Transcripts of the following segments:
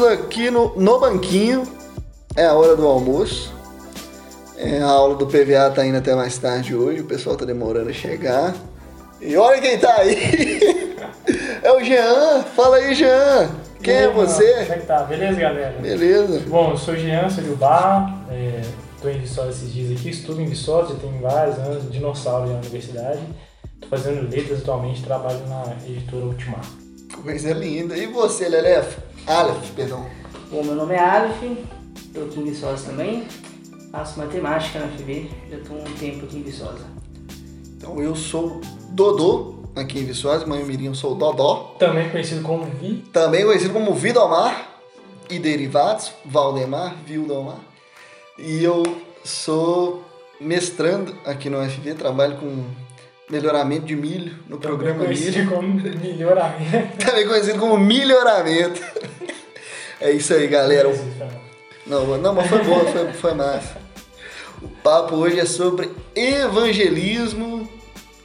Estamos aqui no, no banquinho, é a hora do almoço. É, a aula do PVA tá indo até mais tarde hoje, o pessoal tá demorando a chegar. E olha quem tá aí! É o Jean! Fala aí, Jean! Quem é você? Como é que tá? Beleza, galera? Beleza. Bom, eu sou o Jean, sou do bar, é, tô em Viçosa esses dias aqui, estudo em Viçosa, já tenho vários anos, dinossauro já na universidade. Tô fazendo letras atualmente, trabalho na editora Ultimar. Coisa linda. E você, Lelef? Aleph, perdão. Bom, meu nome é Aleph, tô aqui em Viçosa também, faço matemática na FB, já tô um tempo aqui em Viçosa. Então eu sou Dodô, aqui em Viçosa, mãe Mirim, eu sou Dodó. Também conhecido como Vi. Também conhecido como Vidomar e derivados, Valdemar, Vildomar. E eu sou mestrando aqui no UFV, trabalho com melhoramento de milho no programa Milho. conhecido como melhoramento. Também conhecido como melhoramento. É isso aí, galera. Não, não, mas foi bom, foi, foi massa. O papo hoje é sobre evangelismo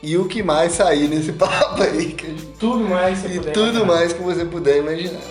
e o que mais sair nesse papo aí. Que gente- Tudo mais que você e puder tudo mais que você puder imaginar.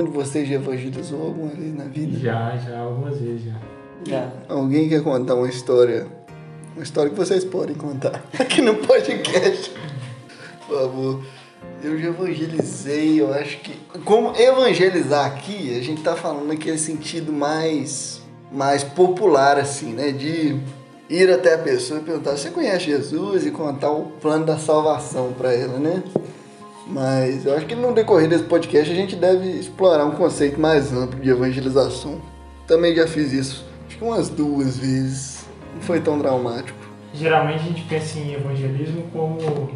Algum de vocês já evangelizou alguma vez na vida? Já, já, algumas vezes já. Já. Alguém quer contar uma história? Uma história que vocês podem contar aqui no podcast. Por favor. Eu já evangelizei, eu acho que. Como evangelizar aqui, a gente tá falando naquele sentido mais, mais popular, assim, né? De ir até a pessoa e perguntar: você conhece Jesus? E contar o plano da salvação pra ela, né? Mas eu acho que no decorrer desse podcast a gente deve explorar um conceito mais amplo de evangelização. Também já fiz isso, acho que umas duas vezes. Não foi tão traumático. Geralmente a gente pensa em evangelismo como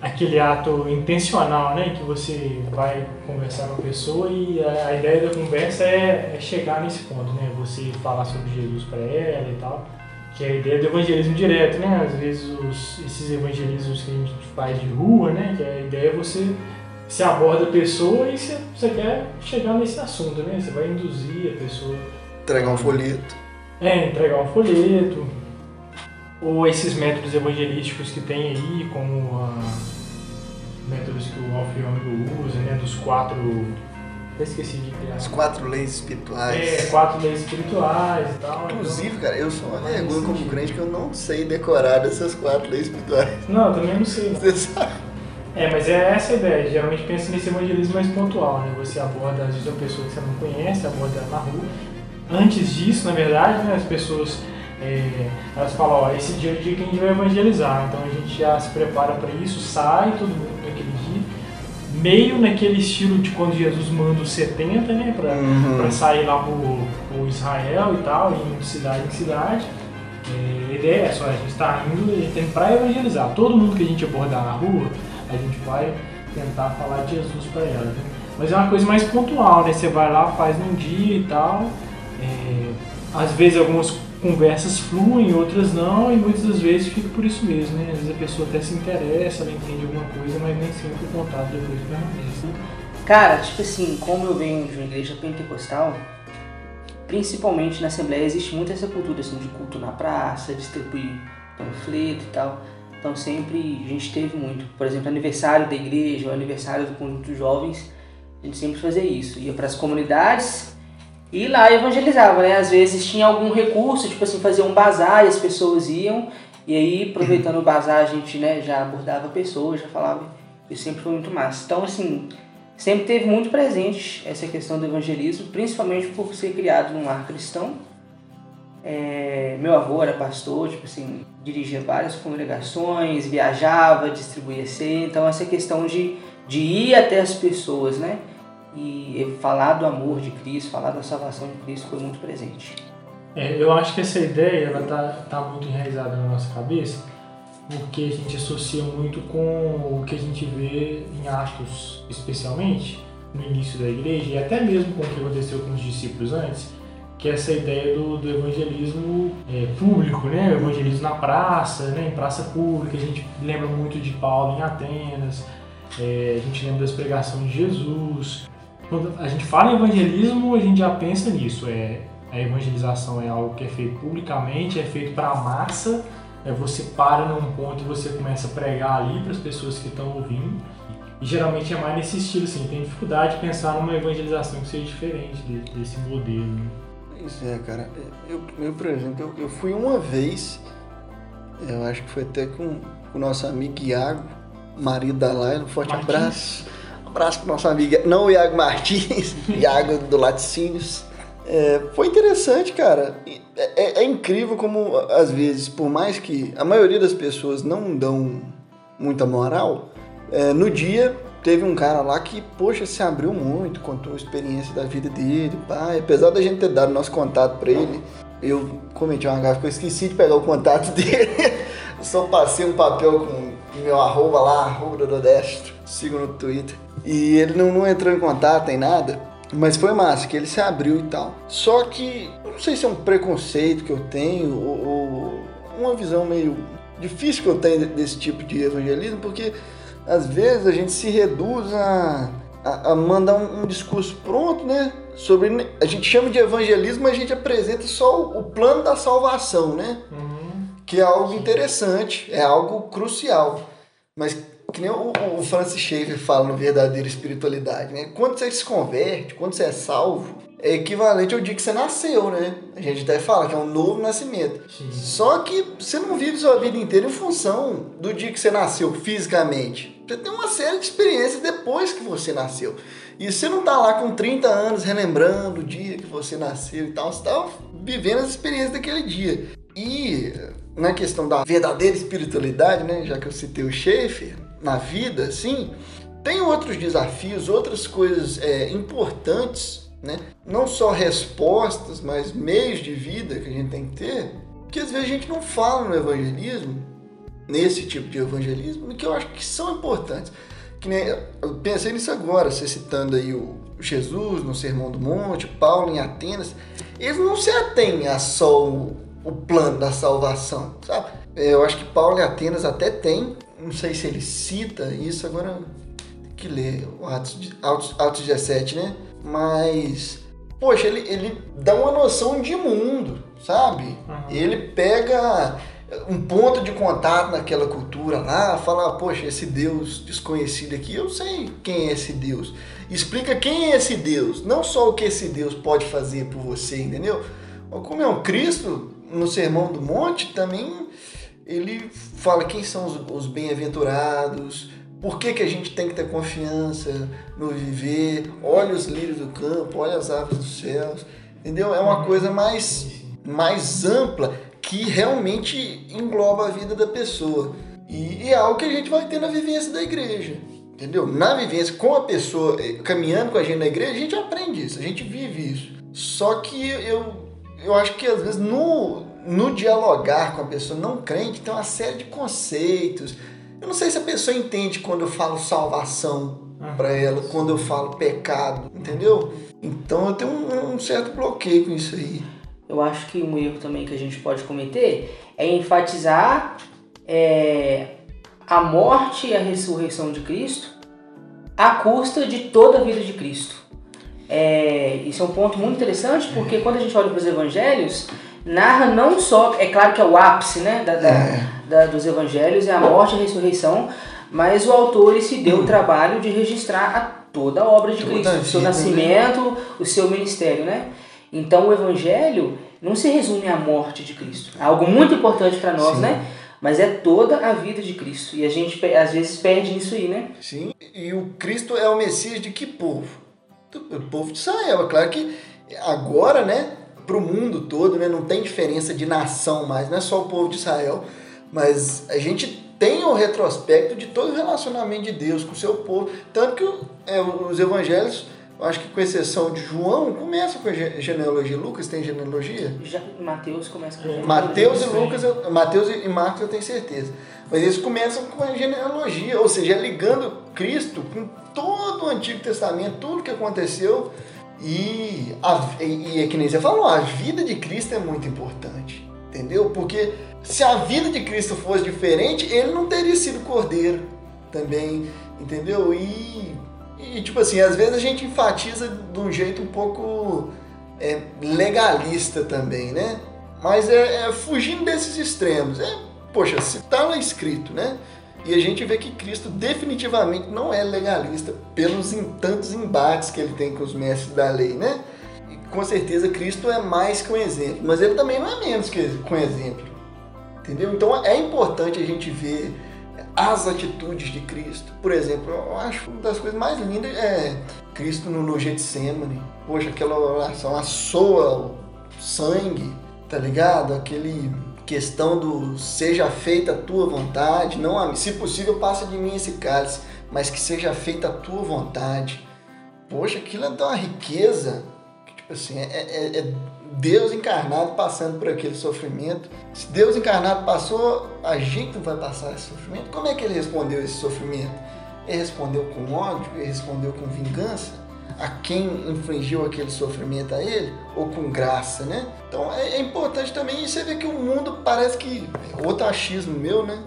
aquele ato intencional, né? Que você vai conversar com a pessoa e a, ideia da conversa é, é chegar nesse ponto, né? Você falar sobre Jesus para ela e tal. Que é a ideia do evangelismo direto, né? Às vezes os- esses evangelismos que a gente faz de rua, né? Que a ideia é você se aborda a pessoa e você, você quer chegar nesse assunto, né? Você vai induzir a pessoa Entregar um folheto. é, entregar um folheto, ou esses métodos evangelísticos que tem aí, como ah, métodos que o Alfiômico usa, né, dos quatro... Até esqueci de criar. As quatro leis espirituais. É, quatro leis espirituais e tal. então- Inclusive, cara, eu sou uma vergonha como crente que eu não sei decorar dessas quatro leis espirituais. Não, eu também não sei. não. Você sabe? É, mas é essa a ideia. Geralmente pensa nesse evangelismo mais pontual, né? Você aborda, às vezes, uma pessoa que você não conhece, aborda ela na rua. Antes disso, na verdade, né, as pessoas é, elas falam, ó, esse dia é o dia que a gente vai evangelizar. Então a gente já se prepara para isso, sai todo mundo. Meio naquele estilo de quando Jesus manda os 70, né? Pra, Uhum. pra sair lá pro, pro Israel e tal, indo de cidade em cidade. É, a ideia é só, a gente está indo, a gente tem para evangelizar. Todo mundo que a gente abordar na rua, a gente vai tentar falar de Jesus para ela. né? Mas é uma coisa mais pontual, né? Você vai lá, faz num dia e tal. É, às vezes algumas conversas fluem, outras não, e muitas das vezes fica por isso mesmo, né? Às vezes a pessoa até se interessa, ela entende alguma coisa, mas nem sempre o contato depois permanece. né? Cara, tipo assim, como eu venho de uma igreja pentecostal, principalmente na Assembleia existe muito essa cultura assim, de culto na praça, distribuir panfleto e tal. Então sempre a gente teve muito. Por exemplo, aniversário da igreja, ou aniversário do conjunto de jovens, a gente sempre fazia isso. Ia para as comunidades e lá evangelizava, né? Às vezes tinha algum recurso, tipo assim, fazer um bazar e as pessoas iam. E aí, aproveitando o bazar, a gente né, já abordava pessoas, já falava. Isso sempre foi muito massa. Então, assim, sempre teve muito presente essa questão do evangelismo, principalmente por ser criado num lar cristão. É, meu avô era pastor, tipo assim, dirigia várias congregações, viajava, distribuía ceia, então essa questão de, de ir até as pessoas, né? E falar do amor de Cristo, falar da salvação de Cristo foi muito presente. É, eu acho que essa ideia ela tá, tá muito enraizada na nossa cabeça, porque a gente associa muito com o que a gente vê em Atos, especialmente no início da igreja, e até mesmo com o que aconteceu com os discípulos antes, que é essa ideia do, do evangelismo é, público, né? O evangelismo na praça, né? em praça pública. A gente lembra muito de Paulo em Atenas, é, a gente lembra das pregações de Jesus. Quando a gente fala em evangelismo, a gente já pensa nisso. É, a evangelização é algo que é feito publicamente, é feito para a massa. É, você para num ponto e você começa a pregar ali para as pessoas que estão ouvindo. E geralmente é mais nesse estilo, assim, tem dificuldade de pensar numa evangelização que seja diferente de, desse modelo. Né? Isso é, cara. Eu, eu por exemplo, eu, eu, fui uma vez, eu acho que foi até com o nosso amigo Iago, marido da Laila, um forte Martins. abraço. Abraço pro nosso amigo, não o Iago Martins, Iago do Laticínios. É, foi interessante, cara. É, é, é, incrível como, às vezes, por mais que a maioria das pessoas não dão muita moral, é, no dia teve um cara lá que, poxa, se abriu muito, contou a experiência da vida dele, pai. Apesar da gente ter dado nosso contato para ele, eu cometi uma gafa que eu esqueci de pegar o contato dele. Só passei um papel com meu arroba lá, arroba do Destro, sigo no Twitter. E ele não, não entrou em contato nem nada. Mas foi massa, que ele se abriu e tal. Só que, não sei se é um preconceito que eu tenho, ou, ou uma visão meio difícil que eu tenho desse tipo de evangelismo, porque às vezes a gente se reduz a, a, a mandar um, um, discurso pronto, né? Sobre a gente chama de evangelismo, mas a gente apresenta só o, o plano da salvação, né? Uhum. Que é algo interessante, é algo crucial. Mas que nem o, o Francis Schaeffer fala no Verdadeira Espiritualidade, né? Quando você se converte, quando você é salvo, é equivalente ao dia que você nasceu, né? A gente até fala que é um novo nascimento. Sim. Só que você não vive sua vida inteira em função do dia que você nasceu fisicamente. Você tem uma série de experiências depois que você nasceu. E você não tá lá com 30 anos relembrando o dia que você nasceu e tal, você tá vivendo as experiências daquele dia. E na questão da verdadeira espiritualidade, né, já que eu citei o Schaefer, na vida, assim, tem outros desafios, outras coisas é, importantes né? Não só respostas, mas meios de vida que a gente tem que ter, que às vezes a gente não fala no evangelismo, nesse tipo de evangelismo, que eu acho que são importantes. Que nem, eu pensei nisso agora, você citando aí o Jesus no Sermão do Monte, Paulo em Atenas, eles não se atêm a só o, o plano da salvação, sabe? Eu acho que Paulo em Atenas até tem, não sei se ele cita isso, agora tem que ler o Atos, Atos, Atos 17, né? mas poxa, ele, ele dá uma noção de mundo, sabe? Uhum. Ele pega um ponto de contato naquela cultura lá, fala, poxa, esse Deus desconhecido aqui, eu sei quem é esse Deus. Explica quem é esse Deus, não só o que esse Deus pode fazer por você, entendeu? Como é um Cristo, no Sermão do Monte, também ele fala quem são os, os bem-aventurados, por que, que a gente tem que ter confiança no viver? Olha os lírios do campo, olha as aves dos céus. Entendeu? É uma coisa mais, mais ampla que realmente engloba a vida da pessoa. E, e é algo que a gente vai ter na vivência da igreja. Entendeu? Na vivência com a pessoa, eh, caminhando com a gente na igreja, a gente aprende isso, a gente vive isso. Só que eu, eu acho que às vezes no, no dialogar com a pessoa não crente tem uma série de conceitos, eu não sei se a pessoa entende quando eu falo salvação uhum. para ela, quando eu falo pecado, entendeu? Então eu tenho um, um, certo bloqueio com isso aí. Eu acho que um erro também que a gente pode cometer é enfatizar é, a morte e a ressurreição de Cristo à custa de toda a vida de Cristo. É, isso é um ponto muito interessante porque quando a gente olha para os evangelhos, narra não só, é claro que é o ápice né, da, da, é. da, dos evangelhos, é a morte e a ressurreição, mas o autor se deu o trabalho de registrar a toda a obra de Cristo, o seu né? nascimento, o seu ministério, né? Então o evangelho não se resume à morte de Cristo. É algo muito importante para nós, Sim. né? Mas é toda a vida de Cristo. E a gente às vezes perde isso aí, né? Sim. E o Cristo é o Messias de que povo? Do povo de Israel. É claro que agora, né? Para o mundo todo, né? Não tem diferença de nação mais, não é só o povo de Israel, mas a gente tem o retrospecto de todo o relacionamento de Deus com o seu povo, tanto que é, os evangelhos, acho que com exceção de João, começam com a genealogia. Lucas tem genealogia? Já, Mateus começa com a genealogia. Mateus e Lucas, eu, Mateus e Marcos eu tenho certeza. Mas eles começam com a genealogia, ou seja, ligando Cristo com todo o Antigo Testamento, tudo que aconteceu E, a, e, é que nem você falou, a vida de Cristo é muito importante. Entendeu? Porque se a vida de Cristo fosse diferente, ele não teria sido cordeiro também. Entendeu? E, e tipo assim, às vezes a gente enfatiza de um jeito um pouco é, legalista também, né? Mas é, é fugindo desses extremos. É, poxa, se tá lá escrito, né? E a gente vê que Cristo definitivamente não é legalista pelos tantos embates que ele tem com os mestres da lei, né? E com certeza Cristo é mais que um exemplo, mas ele também não é menos que um exemplo. Entendeu? Então é importante a gente ver as atitudes de Cristo. Por exemplo, eu acho uma das coisas mais lindas é Cristo no, no Getsemane. Poxa, aquela oração, a soa sangue, tá ligado? Aquele questão do seja feita a tua vontade, não a, se possível passa de mim esse cálice, mas que seja feita a tua vontade. Poxa, aquilo é de uma riqueza, tipo assim, é, é, é Deus encarnado passando por aquele sofrimento. Se Deus encarnado passou, a gente não vai passar esse sofrimento. Como é que ele respondeu esse sofrimento? Ele respondeu com ódio? Ele respondeu com vingança? A quem infligiu aquele sofrimento a ele, ou com graça, né? Então é, é importante também, você vê que o mundo parece que, outro achismo meu, né?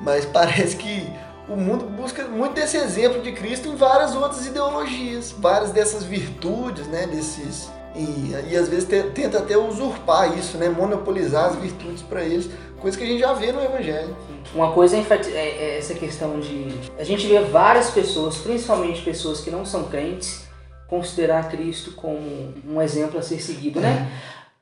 Mas parece que o mundo busca muito desse exemplo de Cristo em várias outras ideologias, várias dessas virtudes, né? Desses, e, e às vezes tenta até usurpar isso, né? Monopolizar as virtudes para eles, coisa que a gente já vê no Evangelho. Uma coisa é, é essa questão de. A gente vê várias pessoas, principalmente pessoas que não são crentes, considerar Cristo como um exemplo a ser seguido, né?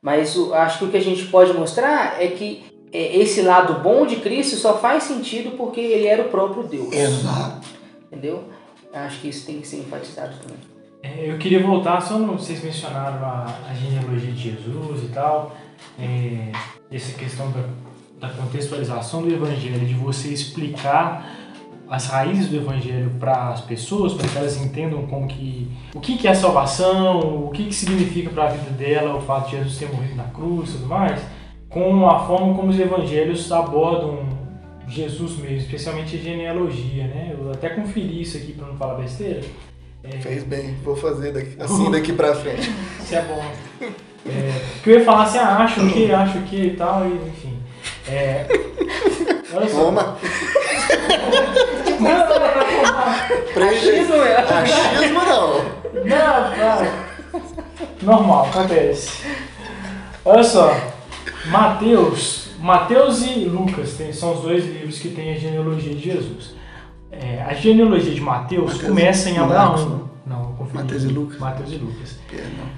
Mas o, acho que o que a gente pode mostrar é que é, esse lado bom de Cristo só faz sentido porque ele era o próprio Deus. Exato. Entendeu? Acho que isso tem que ser enfatizado também. É, eu queria voltar, só no, vocês mencionaram a, a genealogia de Jesus e tal, é, essa questão da, da contextualização do Evangelho, de você explicar as raízes do evangelho para as pessoas, para que elas entendam como que o que, que é salvação, o que, que significa para a vida dela o fato de Jesus ter morrido na cruz e tudo mais, com a forma como os evangelhos abordam Jesus mesmo, especialmente a genealogia, né? Eu até conferi isso aqui para não falar besteira. É... Fez bem, vou fazer daqui, assim daqui para frente. isso é bom. É, que eu ia falar assim, ah, acho que, acho que e tal, e, enfim. É, olha só. Toma. Achismo, é. Achismo não. Não, cara. Normal, acontece. Olha só. Mateus, Mateus e Lucas tem, são os dois livros que têm a genealogia de Jesus. É, a genealogia de Mateus, Mateus começa em Abraão. Não, confio. Mateus e Lucas. Mateus e Lucas.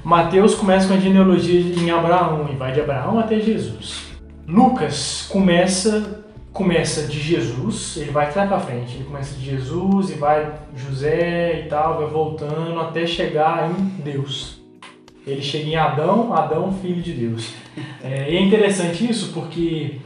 Mateus começa com a genealogia em Abraão e vai de Abraão até Jesus. Lucas começa começa de Jesus, ele vai até para frente, ele começa de Jesus e vai José e tal, vai voltando até chegar em Deus. Ele chega em Adão, Adão, filho de Deus. É, e é interessante isso porque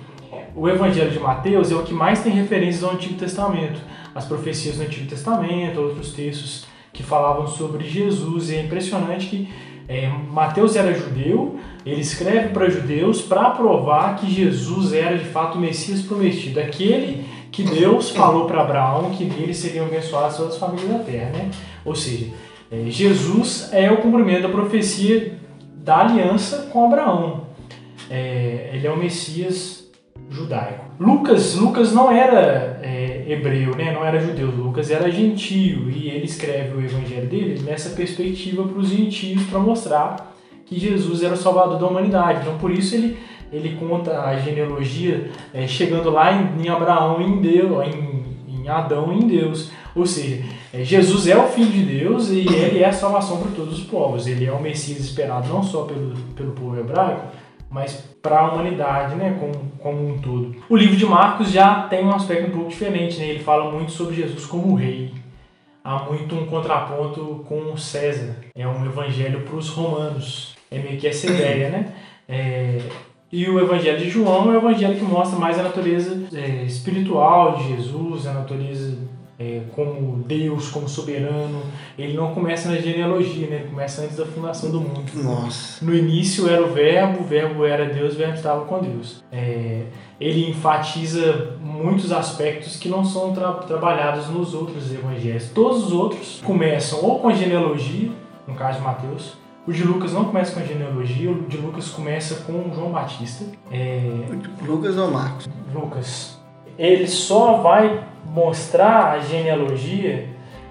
o Evangelho de Mateus é o que mais tem referências ao Antigo Testamento. As profecias do Antigo Testamento, outros textos que falavam sobre Jesus. E é impressionante que é, Mateus era judeu, ele escreve para judeus para provar que Jesus era de fato o Messias prometido, aquele que Deus falou para Abraão que nele seriam abençoadas todas as famílias da terra. Né? Ou seja, é, Jesus é o cumprimento da profecia da aliança com Abraão. É, ele é o Messias judaico. Lucas, Lucas não era é, hebreu, né? não era judeu, Lucas era gentio e ele escreve o evangelho dele nessa perspectiva para os gentios para mostrar que Jesus era o salvador da humanidade. Então por isso ele, ele conta a genealogia é, chegando lá em, em Abraão, em Deus, em, em Adão em Deus. Ou seja, é, Jesus é o Filho de Deus e ele é a salvação para todos os povos. Ele é o Messias esperado não só pelo, pelo povo hebraico, mas para a humanidade, né, como, como um todo. O livro de Marcos já tem um aspecto um pouco diferente, né? Ele fala muito sobre Jesus como rei. Há muito um contraponto com César. É um evangelho para os romanos. É meio que essa ideia, né? É, e o Evangelho de João é o evangelho que mostra mais a natureza é, espiritual de Jesus, a natureza é, como Deus, como soberano. Ele não começa na genealogia, né? ele começa antes da fundação do mundo. Nossa. No início era o Verbo, o Verbo era Deus, o Verbo estava com Deus. É, ele enfatiza muitos aspectos que não são tra trabalhados nos outros evangelhos. Todos os outros começam ou com a genealogia, no caso de Mateus. O de Lucas não começa com a genealogia, o de Lucas começa com João Batista. É, Lucas ou Marcos? Lucas. Ele só vai mostrar a genealogia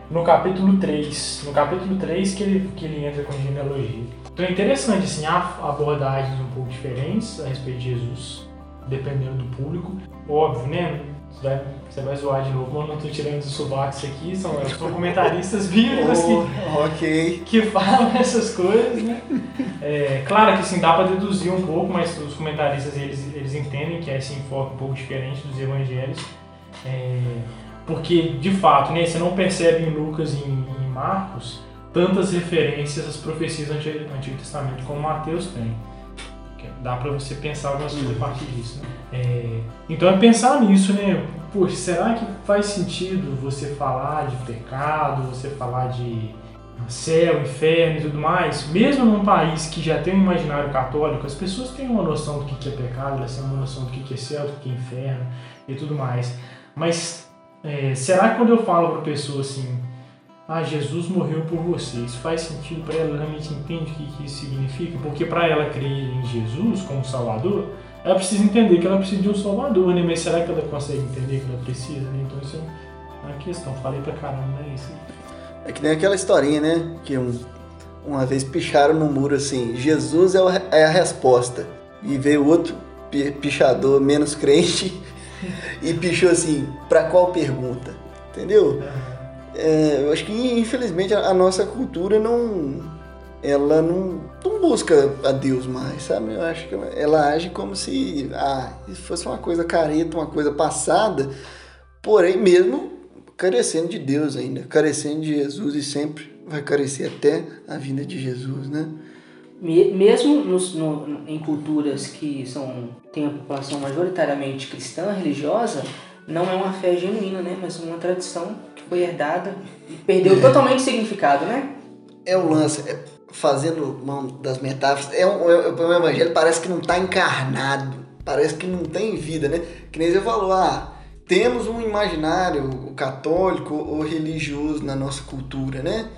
no capítulo 3. No capítulo 3 que ele, que ele entra com a genealogia. Então é interessante, assim, há abordagens um pouco diferentes a respeito de Jesus, dependendo do público. Óbvio, né? Você vai, você vai zoar de novo, mas eu não estou tirando os sobacos aqui, são, são comentaristas bíblicos que, Oh, ok. que falam essas coisas, né? É, claro que assim, dá para deduzir um pouco, mas os comentaristas eles, eles entendem que é esse enfoque um pouco diferente dos evangelhos. É, porque, de fato, né, você não percebe em Lucas e em, em Marcos tantas referências às profecias do Antigo Testamento como Mateus tem. Dá para você pensar algumas coisas a partir disso. Né? É, então é pensar nisso, né? Poxa, será que faz sentido você falar de pecado, você falar de céu, inferno e tudo mais? Mesmo num país que já tem um imaginário católico, as pessoas têm uma noção do que é pecado, elas têm uma noção do que é céu, do que é inferno e tudo mais. Mas é, será que quando eu falo para a pessoa assim, ah, Jesus morreu por você, isso faz sentido para ela? Realmente entende o que, isso significa? Porque para ela crer em Jesus como Salvador, ela precisa entender que ela precisa de um Salvador, né? Mas será que ela consegue entender que ela precisa, né? Então isso é uma questão. Falei pra caramba, né? Isso. É que nem aquela historinha, né? Que um- uma vez picharam no muro assim: Jesus é, o- é a resposta. E veio outro pi- pichador menos crente e pichou assim: pra qual pergunta? Entendeu? É, eu acho que infelizmente a, a nossa cultura não. Ela não, não busca a Deus mais, sabe? Eu acho que ela, age como se ah, fosse uma coisa careta, uma coisa passada, porém mesmo carecendo de Deus ainda, carecendo de Jesus e sempre vai carecer até a vinda de Jesus, né? Me- Mesmo nos- no- em culturas que são, têm a população majoritariamente cristã, religiosa, não é uma fé genuína, né? Mas uma tradição foi herdada e perdeu totalmente o significado, né? É o lance, é, fazendo mão das metáforas, é um, é, o evangelho parece que não está encarnado, parece que não tem vida, né? Que nem você falou, ah, temos um imaginário católico ou religioso na nossa cultura, né?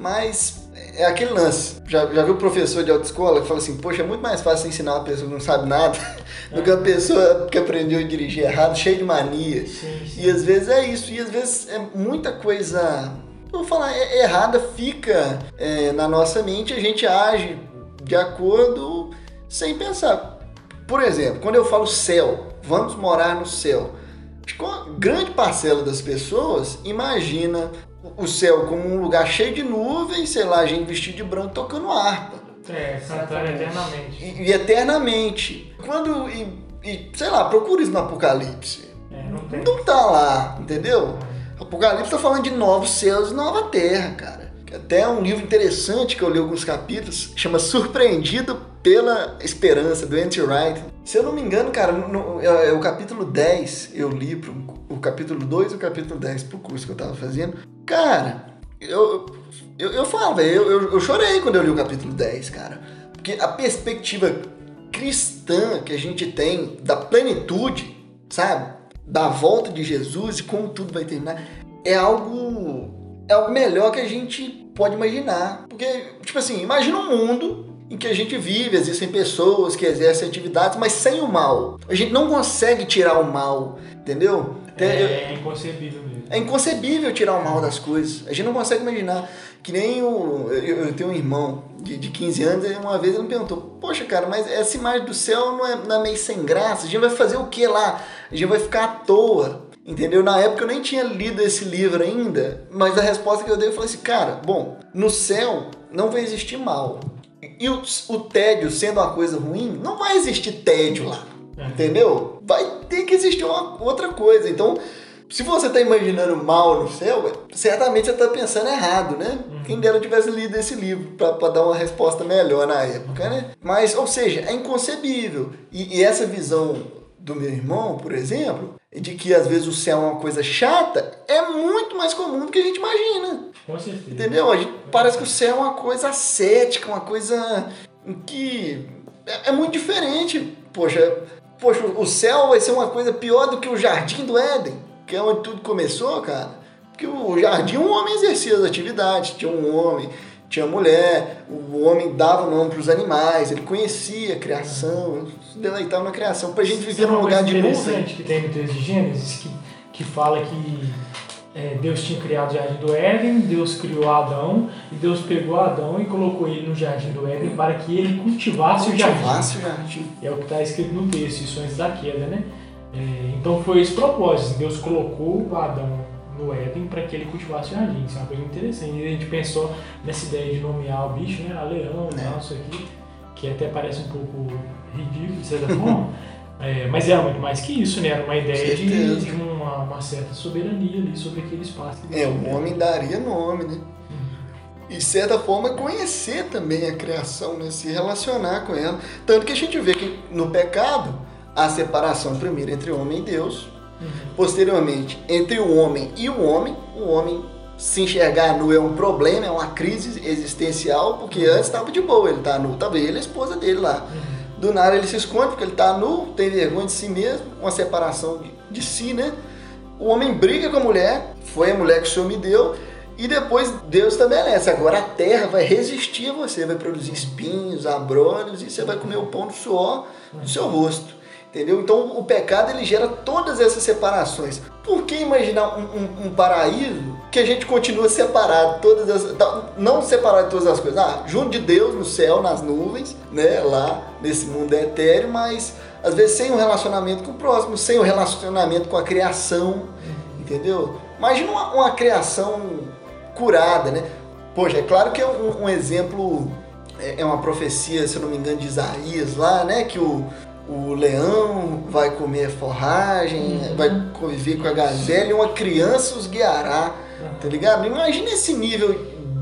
Mas é aquele lance. Já, já viu o professor de autoescola que fala assim, poxa, é muito mais fácil ensinar uma pessoa que não sabe nada do que uma pessoa que aprendeu a dirigir errado, cheia de mania. Sim, sim. E às vezes é isso, e às vezes é muita coisa, vou falar, é- errada fica é, na nossa mente, a gente age de acordo sem pensar. Por exemplo, quando eu falo céu, vamos morar no céu. Acho que uma grande parcela das pessoas imagina o céu como um lugar cheio de nuvens, sei lá, gente vestida de branco tocando harpa. É, cantando Exatamente. eternamente. E, e eternamente. Quando. E, e, sei lá, procura isso no Apocalipse. É, não tem. Não tá lá, entendeu? Apocalipse tá falando de novos céus e nova terra, cara. Que Até um livro interessante que eu li alguns capítulos, chama Surpreendido pela Esperança, do Anti Wright. Se eu não me engano, cara, no, é, é o capítulo 10 eu li, pro, o capítulo 2 e o capítulo 10 pro curso que eu tava fazendo. Cara, eu, eu, eu falo, eu, eu chorei quando eu li o capítulo 10, cara. Porque a perspectiva cristã que a gente tem da plenitude, sabe? Da volta de Jesus e como tudo vai terminar, é algo é algo melhor que a gente pode imaginar. Porque, tipo assim, imagina um mundo em que a gente vive, existem pessoas que exercem atividades, mas sem o mal. A gente não consegue tirar o mal, entendeu? Eu- É, inconcebível mesmo. é inconcebível tirar o mal das coisas. A gente não consegue imaginar. Que nem o. Eu, eu tenho um irmão de, de 15 anos, e uma vez ele me perguntou: Poxa, cara, mas essa imagem do céu não é, não é meio sem graça? A gente vai fazer o que lá? A gente vai ficar à toa. Entendeu? Na época eu nem tinha lido esse livro ainda, mas a resposta que eu dei eu falei assim: Cara, bom, no céu não vai existir mal. E o, o tédio sendo uma coisa ruim, não vai existir tédio lá. É. Entendeu? Vai ter que existir uma outra coisa. Então, se você está imaginando mal no céu, ué, certamente você está pensando errado, né? Quem dera tivesse lido esse livro para dar uma resposta melhor na época, né? Mas, ou seja, é inconcebível. E, e essa visão do meu irmão, por exemplo, de que às vezes o céu é uma coisa chata, é muito mais comum do que a gente imagina. Com certeza. Entendeu? A gente, parece que o céu é uma coisa ascética, uma coisa que é, é muito diferente. Poxa, poxa, o céu vai ser uma coisa pior do que o jardim do Éden, que é onde tudo começou, cara. Porque o jardim, um homem exercia as atividades, tinha um homem tinha mulher, o homem dava nome para os animais, ele conhecia a criação, se deleitava na criação, para a gente viver num lugar de nuvem. interessante que tem no texto de Gênesis, que, que fala que é, Deus tinha criado o jardim do Éden, Deus criou Adão, e Deus pegou Adão e colocou ele no jardim do Éden para que ele cultivasse, Cultivasse o o jardim. É o que está escrito no texto, isso antes da queda, né? É, então foi esse propósito, Deus colocou o Adão no Éden para que ele cultivasse o jardim, isso é uma coisa interessante. E a gente pensou nessa ideia de nomear o bicho, né? A leão, É. tal, isso aqui, que até parece um pouco ridículo de certa forma. É, mas era muito mais que isso, né? Era uma ideia de, de uma, uma certa soberania ali sobre aquele espaço. que É, o homem daria nome, né? E de certa forma conhecer também a criação, né? se relacionar com ela. Tanto que a gente vê que no pecado há separação primeiro entre o homem e Deus, posteriormente entre o homem e o homem. O homem se enxergar nu é um problema, é uma crise existencial, porque antes estava de boa, ele tá nu, tava ele e a esposa dele lá. Do nada ele se esconde porque ele tá nu, tem vergonha de si mesmo, uma separação de, de si, né? O homem briga com a mulher, foi a mulher que o Senhor me deu, e depois Deus estabelece. Agora a terra vai resistir a você, vai produzir espinhos, abrolhos, e você vai comer o pão do suor do seu rosto. Entendeu? Então o pecado ele gera todas essas separações. Por que imaginar um, um- um paraíso que a gente continua separado, todas as, tá, não separado de todas as coisas, ah, junto de Deus no céu, nas nuvens, né, lá nesse mundo etéreo, mas às vezes sem um relacionamento com o próximo, sem um relacionamento com a criação, entendeu? Imagina uma, uma criação curada, né? Poxa, é claro que é um, um exemplo, é, é uma profecia, se eu não me engano, de Isaías lá, né? Que o, o leão vai comer forragem, Uhum. vai conviver com a gazela e uma criança os guiará, tá ligado? Imagina esse nível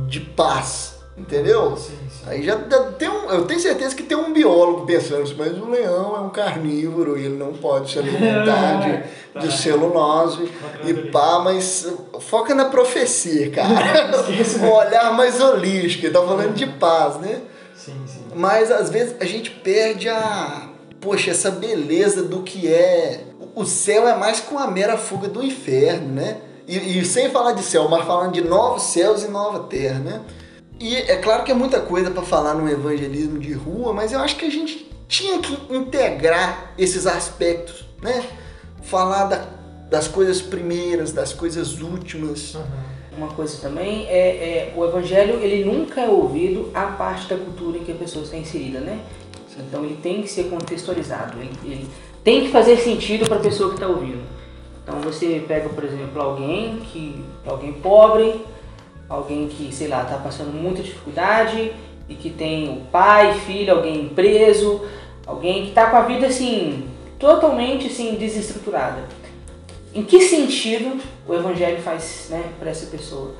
de paz, entendeu? Sim, sim. Aí já tem um, eu tenho certeza que tem um biólogo pensando assim, mas o leão é um carnívoro e ele não pode se alimentar de, de Tá. celulose e pá, mas foca na profecia, cara. Um olhar mais holístico, ele tá falando de paz, né? Sim, sim. Mas às vezes a gente perde a. Poxa, essa beleza do que é. O céu é mais que uma mera fuga do inferno, né? E, e sem falar de céu, mas falando de novos céus e nova terra, né? E é claro que é muita coisa para falar no evangelismo de rua, mas eu acho que a gente tinha que integrar esses aspectos, né? Falar da- das coisas primeiras, das coisas últimas. Aham. Uma coisa também é, é o evangelho ele nunca é ouvido à parte da cultura em que a pessoa está inserida, né? Então ele tem que ser contextualizado, ele, ele tem que fazer sentido para a pessoa que está ouvindo. Então você pega, por exemplo, alguém que alguém pobre, alguém que sei lá está passando muita dificuldade e que tem o pai, filho, alguém preso, alguém que está com a vida assim totalmente assim desestruturada. Em que sentido o evangelho faz né, para essa pessoa?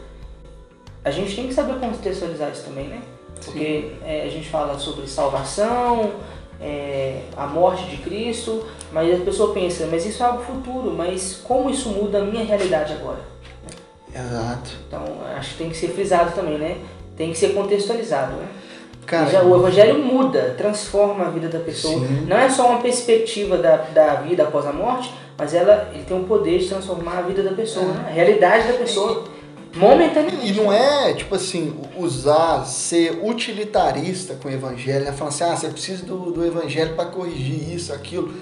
A gente tem que saber contextualizar isso também, né? Porque é, a gente fala sobre salvação, é, a morte de Cristo, mas a pessoa pensa, mas isso é algo futuro, mas como isso muda a minha realidade agora? Exato. Então acho que tem que ser frisado também, né? Tem que ser contextualizado, né? Cara, Já o evangelho muda, transforma a vida da pessoa. Sim. Não é só uma perspectiva da, da vida após a morte, mas ela ele tem o poder de transformar a vida da pessoa, né? a realidade da pessoa momentaneamente. E não é, tipo assim, usar, ser utilitarista com o evangelho, né? Falar assim, ah, você precisa do, do evangelho para corrigir isso, aquilo.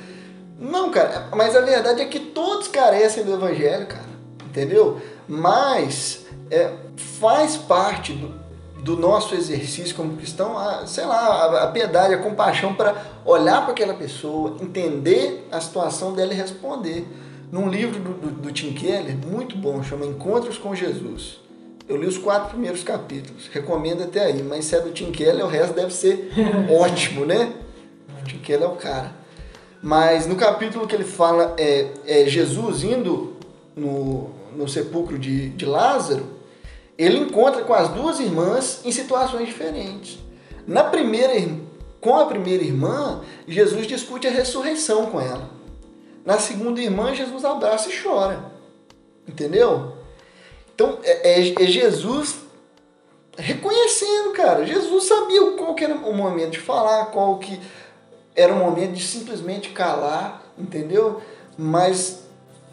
Não, cara, mas a verdade é que todos carecem do evangelho, cara. Entendeu? Mas é, faz parte do, do nosso exercício como cristão, a, sei lá, a, a piedade, a compaixão para olhar para aquela pessoa, entender a situação dela e responder. Num livro do, do, do Tim Keller, muito bom, chama Encontros com Jesus. Eu li os quatro primeiros capítulos, recomendo até aí, mas se é do Tim Keller, o resto deve ser ótimo, né? O Tim Keller é o cara. Mas no capítulo que ele fala é, é Jesus indo no, no sepulcro de, de Lázaro, ele encontra com as duas irmãs em situações diferentes. Na primeira, ir- com a primeira irmã, Jesus discute a ressurreição com ela. Na segunda irmã, Jesus abraça e chora. Entendeu? Então, é, é- é Jesus reconhecendo, cara. Jesus sabia qual que era o momento de falar, qual que era o momento de simplesmente calar, entendeu? Mas,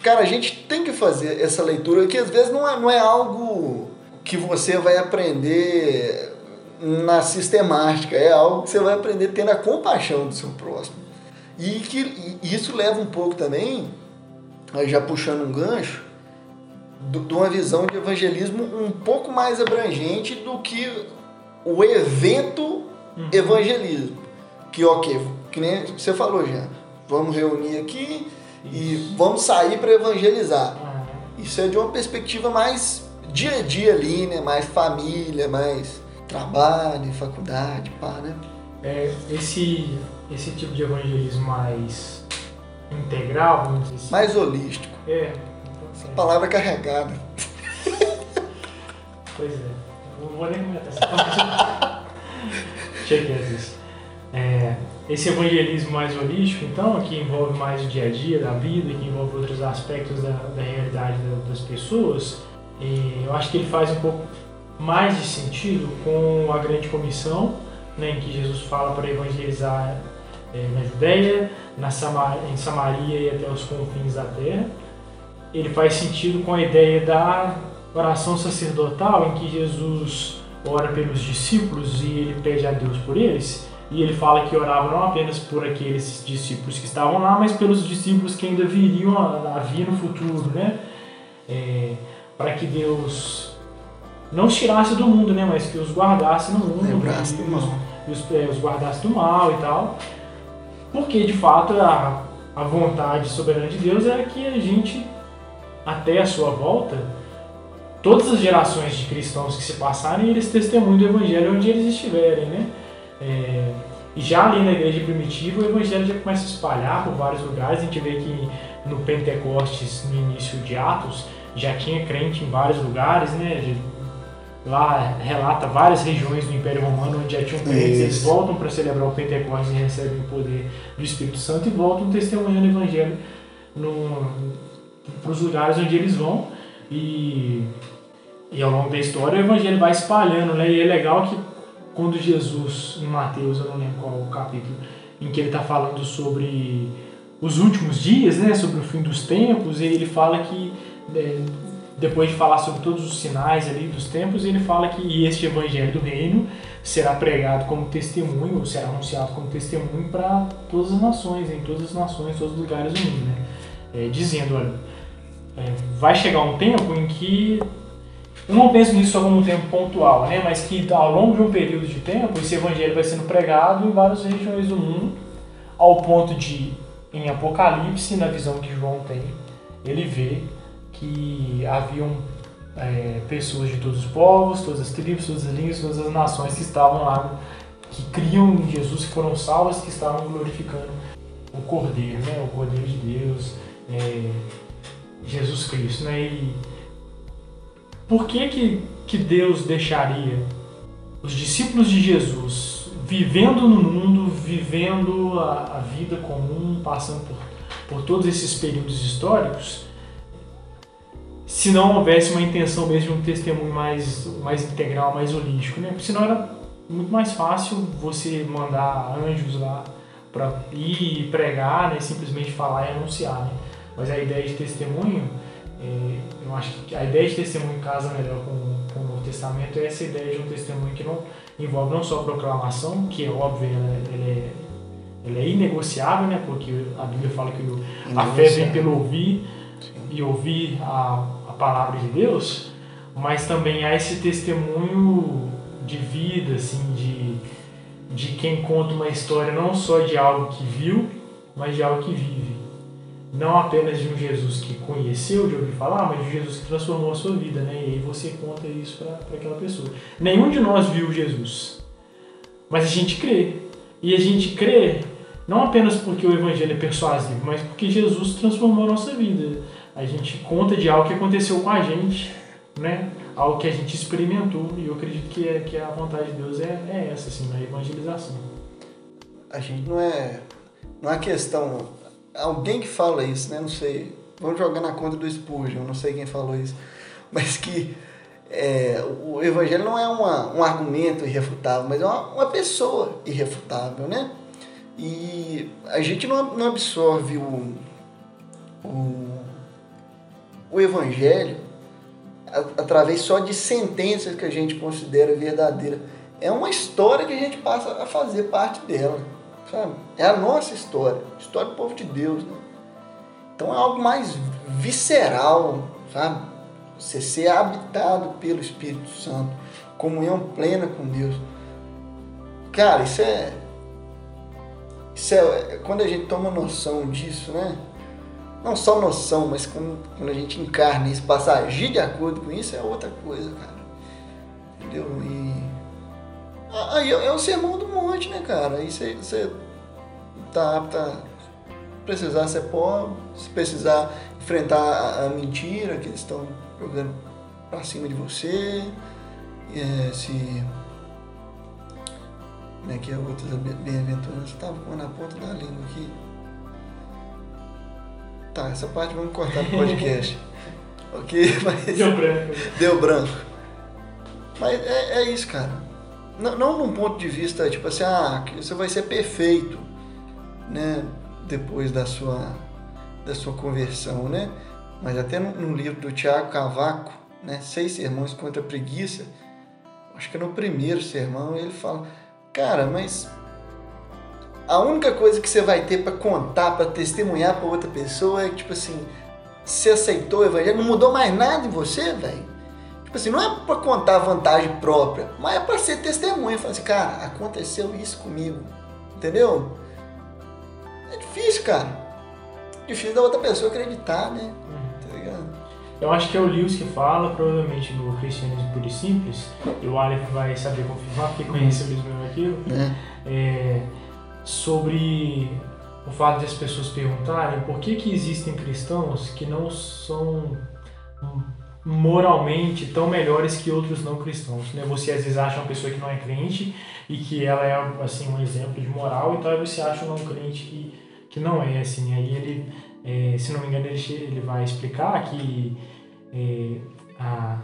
cara, a gente tem que fazer essa leitura, que às vezes não é, não é algo que você vai aprender na sistemática, é algo que você vai aprender tendo a compaixão do seu próximo. E que e isso leva um pouco também, já puxando um gancho, de uma visão de evangelismo um pouco mais abrangente do que o evento uhum. evangelismo. Que ok, que nem você falou já, vamos reunir aqui isso. e vamos sair para evangelizar. Uhum. Isso é de uma perspectiva mais dia a dia ali, né? Mais família, mais trabalho, faculdade, pá, né? É, esse, esse tipo de evangelismo mais integral, vamos dizer assim. Mais holístico. É. Palavra carregada. Pois é. Não vou nem comentar essa Cheguei isso. É, esse evangelismo mais holístico, então, que envolve mais o dia a dia da vida, que envolve outros aspectos da, da realidade das pessoas, eu acho que ele faz um pouco mais de sentido com a grande comissão, né, em que Jesus fala para evangelizar é, na Judéia, na Samar em Samaria e até os confins da terra. Ele faz sentido com a ideia da oração sacerdotal, em que Jesus ora pelos discípulos e ele pede a Deus por eles. E ele fala que orava não apenas por aqueles discípulos que estavam lá, mas pelos discípulos que ainda viriam a, a vir no futuro, né? É, para que Deus não os tirasse do mundo, né? Mas que os guardasse no mundo. Lembrasse do mal. E os, é, os guardasse do mal e tal. Porque, de fato, a, a vontade soberana de Deus é que a gente, até a sua volta, todas as gerações de cristãos que se passarem, eles testemunham do Evangelho onde eles estiverem, né? É, e já ali na igreja primitiva, o Evangelho já começa a espalhar por vários lugares. A gente vê que no Pentecostes, no início de Atos, já tinha crente em vários lugares, né? Lá relata várias regiões do Império Romano onde já tinham crentes, eles voltam para celebrar o Pentecostes e recebem o poder do Espírito Santo e voltam testemunhando o Evangelho para os lugares onde eles vão. E, e ao longo da história o Evangelho vai espalhando, né? E é legal que quando Jesus, em Mateus, eu não lembro qual o capítulo, em que ele está falando sobre os últimos dias, né? Sobre o fim dos tempos, e ele fala que é, depois de falar sobre todos os sinais ali dos tempos, ele fala que este evangelho do reino será pregado como testemunho, ou será anunciado como testemunho para todas as nações, em todas as nações, todos os lugares do mundo, né? É, dizendo, olha, é, vai chegar um tempo em que eu não penso nisso só como um tempo pontual, né? Mas que ao longo de um período de tempo esse evangelho vai sendo pregado em várias regiões do mundo, ao ponto de, em Apocalipse, na visão que João tem, ele vê que haviam é, pessoas de todos os povos, todas as tribos, todas as línguas, todas as nações que estavam lá, que criam em Jesus, que foram salvas, que estavam glorificando o Cordeiro, né? o Cordeiro de Deus, é, Jesus Cristo. Né? E por que, que, que Deus deixaria os discípulos de Jesus vivendo no mundo, vivendo a, a vida comum, passando por, por todos esses períodos históricos? se não houvesse uma intenção mesmo de um testemunho mais, mais integral, mais holístico, né? Porque senão era muito mais fácil você mandar anjos lá para ir pregar, né? Simplesmente falar e anunciar, né? Mas a ideia de testemunho, eu acho que a ideia de testemunho casa melhor com, com o Novo Testamento é essa ideia de um testemunho que não envolve não só a proclamação, que é óbvio, ele é, ele é inegociável, né? Porque a Bíblia fala que a fé vem pelo ouvir e ouvir a, a palavra de Deus, mas também há esse testemunho de vida, assim, de, de quem conta uma história não só de algo que viu, mas de algo que vive. Não apenas de um Jesus que conheceu, de ouvir falar, mas de Jesus que transformou a sua vida, né? E aí você conta isso para aquela pessoa. Nenhum de nós viu Jesus, mas a gente crê. E a gente crê não apenas porque o Evangelho é persuasivo, mas porque Jesus transformou a nossa vida a gente conta de algo que aconteceu com a gente, né? Algo que a gente experimentou e eu acredito que, é, que a vontade de Deus é, é essa, assim, na evangelização. A gente não é, não é questão, alguém que fala isso, né? Não sei, vamos jogar na conta do Spurgeon, não sei quem falou isso, mas que é, o evangelho não é uma, um argumento irrefutável, mas é uma, uma pessoa irrefutável, né? E a gente não, não absorve o, o o Evangelho através só de sentenças que a gente considera verdadeira. é uma história que a gente passa a fazer parte dela, sabe? É a nossa história, a história do povo de Deus, né? Então é algo mais visceral, sabe? Você ser habitado pelo Espírito Santo, comunhão plena com Deus. Cara, isso é. Isso é. Quando a gente toma noção disso, né? Não só noção, mas quando, quando a gente encarna isso, passa a agir de acordo com isso, é outra coisa, cara. Entendeu? E. Aí é o sermão do monte, né, cara? Aí você, você tá apto a precisar ser pobre, se precisar enfrentar a, a mentira que eles estão jogando pra cima de você, é, se. Como é que é outras bem-aventuranças? Estava com na ponta da língua aqui. Tá, essa parte vamos cortar do podcast. ok? Mas. Deu branco. Deu branco. Mas é, é isso, cara. Não, não num ponto de vista, tipo assim, ah, você vai ser perfeito, né? Depois da sua, da sua conversão, né? Mas até no, no livro do Tiago Cavaco, né? Seis sermões contra a preguiça, acho que no primeiro sermão ele fala, cara, mas a única coisa que você vai ter para contar, para testemunhar para outra pessoa é que, tipo assim, você aceitou o evangelho, não mudou mais nada em você, velho. Tipo assim, não é para contar vantagem própria, mas é para ser testemunha. Falar assim, cara, aconteceu isso comigo. Entendeu? Difícil, cara. Difícil da outra pessoa acreditar, né? Tá ligado? Eu acho que é o Lewis que fala, provavelmente no Cristianismo Puro e Simples, e o Aleph vai saber confirmar, porque conhece o mesmo aquilo, É. é, sobre o fato de as pessoas perguntarem por que, que existem cristãos que não são moralmente tão melhores que outros não cristãos. Né? Você às vezes acha uma pessoa que não é crente e que ela é assim um exemplo de moral, então aí você acha um não crente que, que não é assim. Aí ele, é, se não me engano, ele, ele vai explicar que é, a,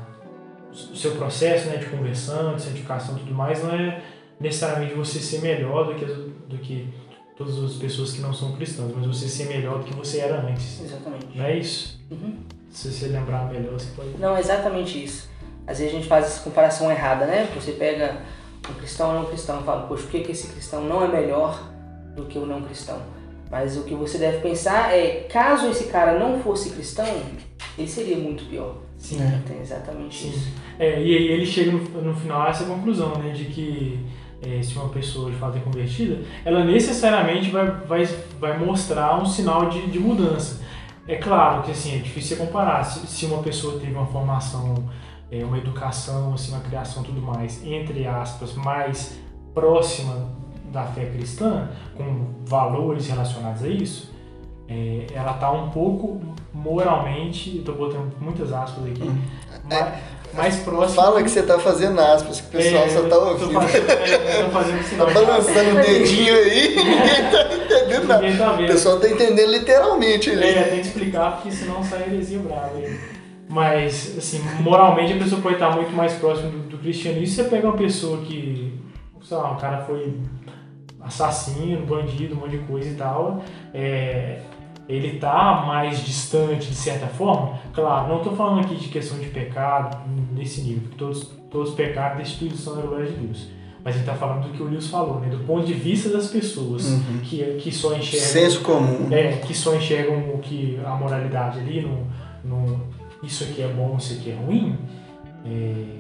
o seu processo né, de conversão, de santificação e tudo mais não é necessariamente você ser melhor do que, do que todas as pessoas que não são cristãs, mas você ser melhor do que você era antes. Exatamente. Não é isso? Uhum. Se você lembrar melhor, você pode. Não, é exatamente isso. Às vezes a gente faz essa comparação errada, né? Você pega um cristão e não cristão e fala, poxa, por que, que esse cristão não é melhor do que o não cristão? Mas o que você deve pensar é, caso esse cara não fosse cristão, ele seria muito pior. Sim. Tem exatamente Sim. isso. É, e aí ele chega no, no final a essa conclusão, né? De que é, se uma pessoa de fato é convertida, ela necessariamente vai, vai, vai mostrar um sinal de, de mudança. É claro que assim, é difícil você comparar. Se, se uma pessoa teve uma formação, é, uma educação, assim, uma criação tudo mais, entre aspas, mais próxima da fé cristã, com valores relacionados a isso, é, ela está um pouco moralmente, estou botando muitas aspas aqui, mais, mais próxima. Fala que você tá fazendo aspas, que o pessoal É, só tá tô ouvindo. fazendo- é, tô fazendo Tá sinal de- balançando o dedinho aí, ninguém tá entendendo nada. Ninguém tá O pessoal tá entendendo literalmente ali. É, tem que explicar porque senão sai heresia brava aí. Mas, assim, moralmente a pessoa pode estar muito mais próxima do, do cristianismo. Se você pega uma pessoa que, sei lá, um cara foi assassino, bandido, um monte de coisa e tal, é, ele tá mais distante de certa forma. Claro, não estou falando aqui de questão de pecado nesse nível, porque todos, todos os pecados da instituição da glória de Deus. Mas ele está falando do que o Lewis falou, né? Do ponto de vista das pessoas Uhum. que, que só enxergam Senso comum. é, que só enxergam o que a moralidade ali, no, no isso aqui é bom, isso aqui é ruim, é,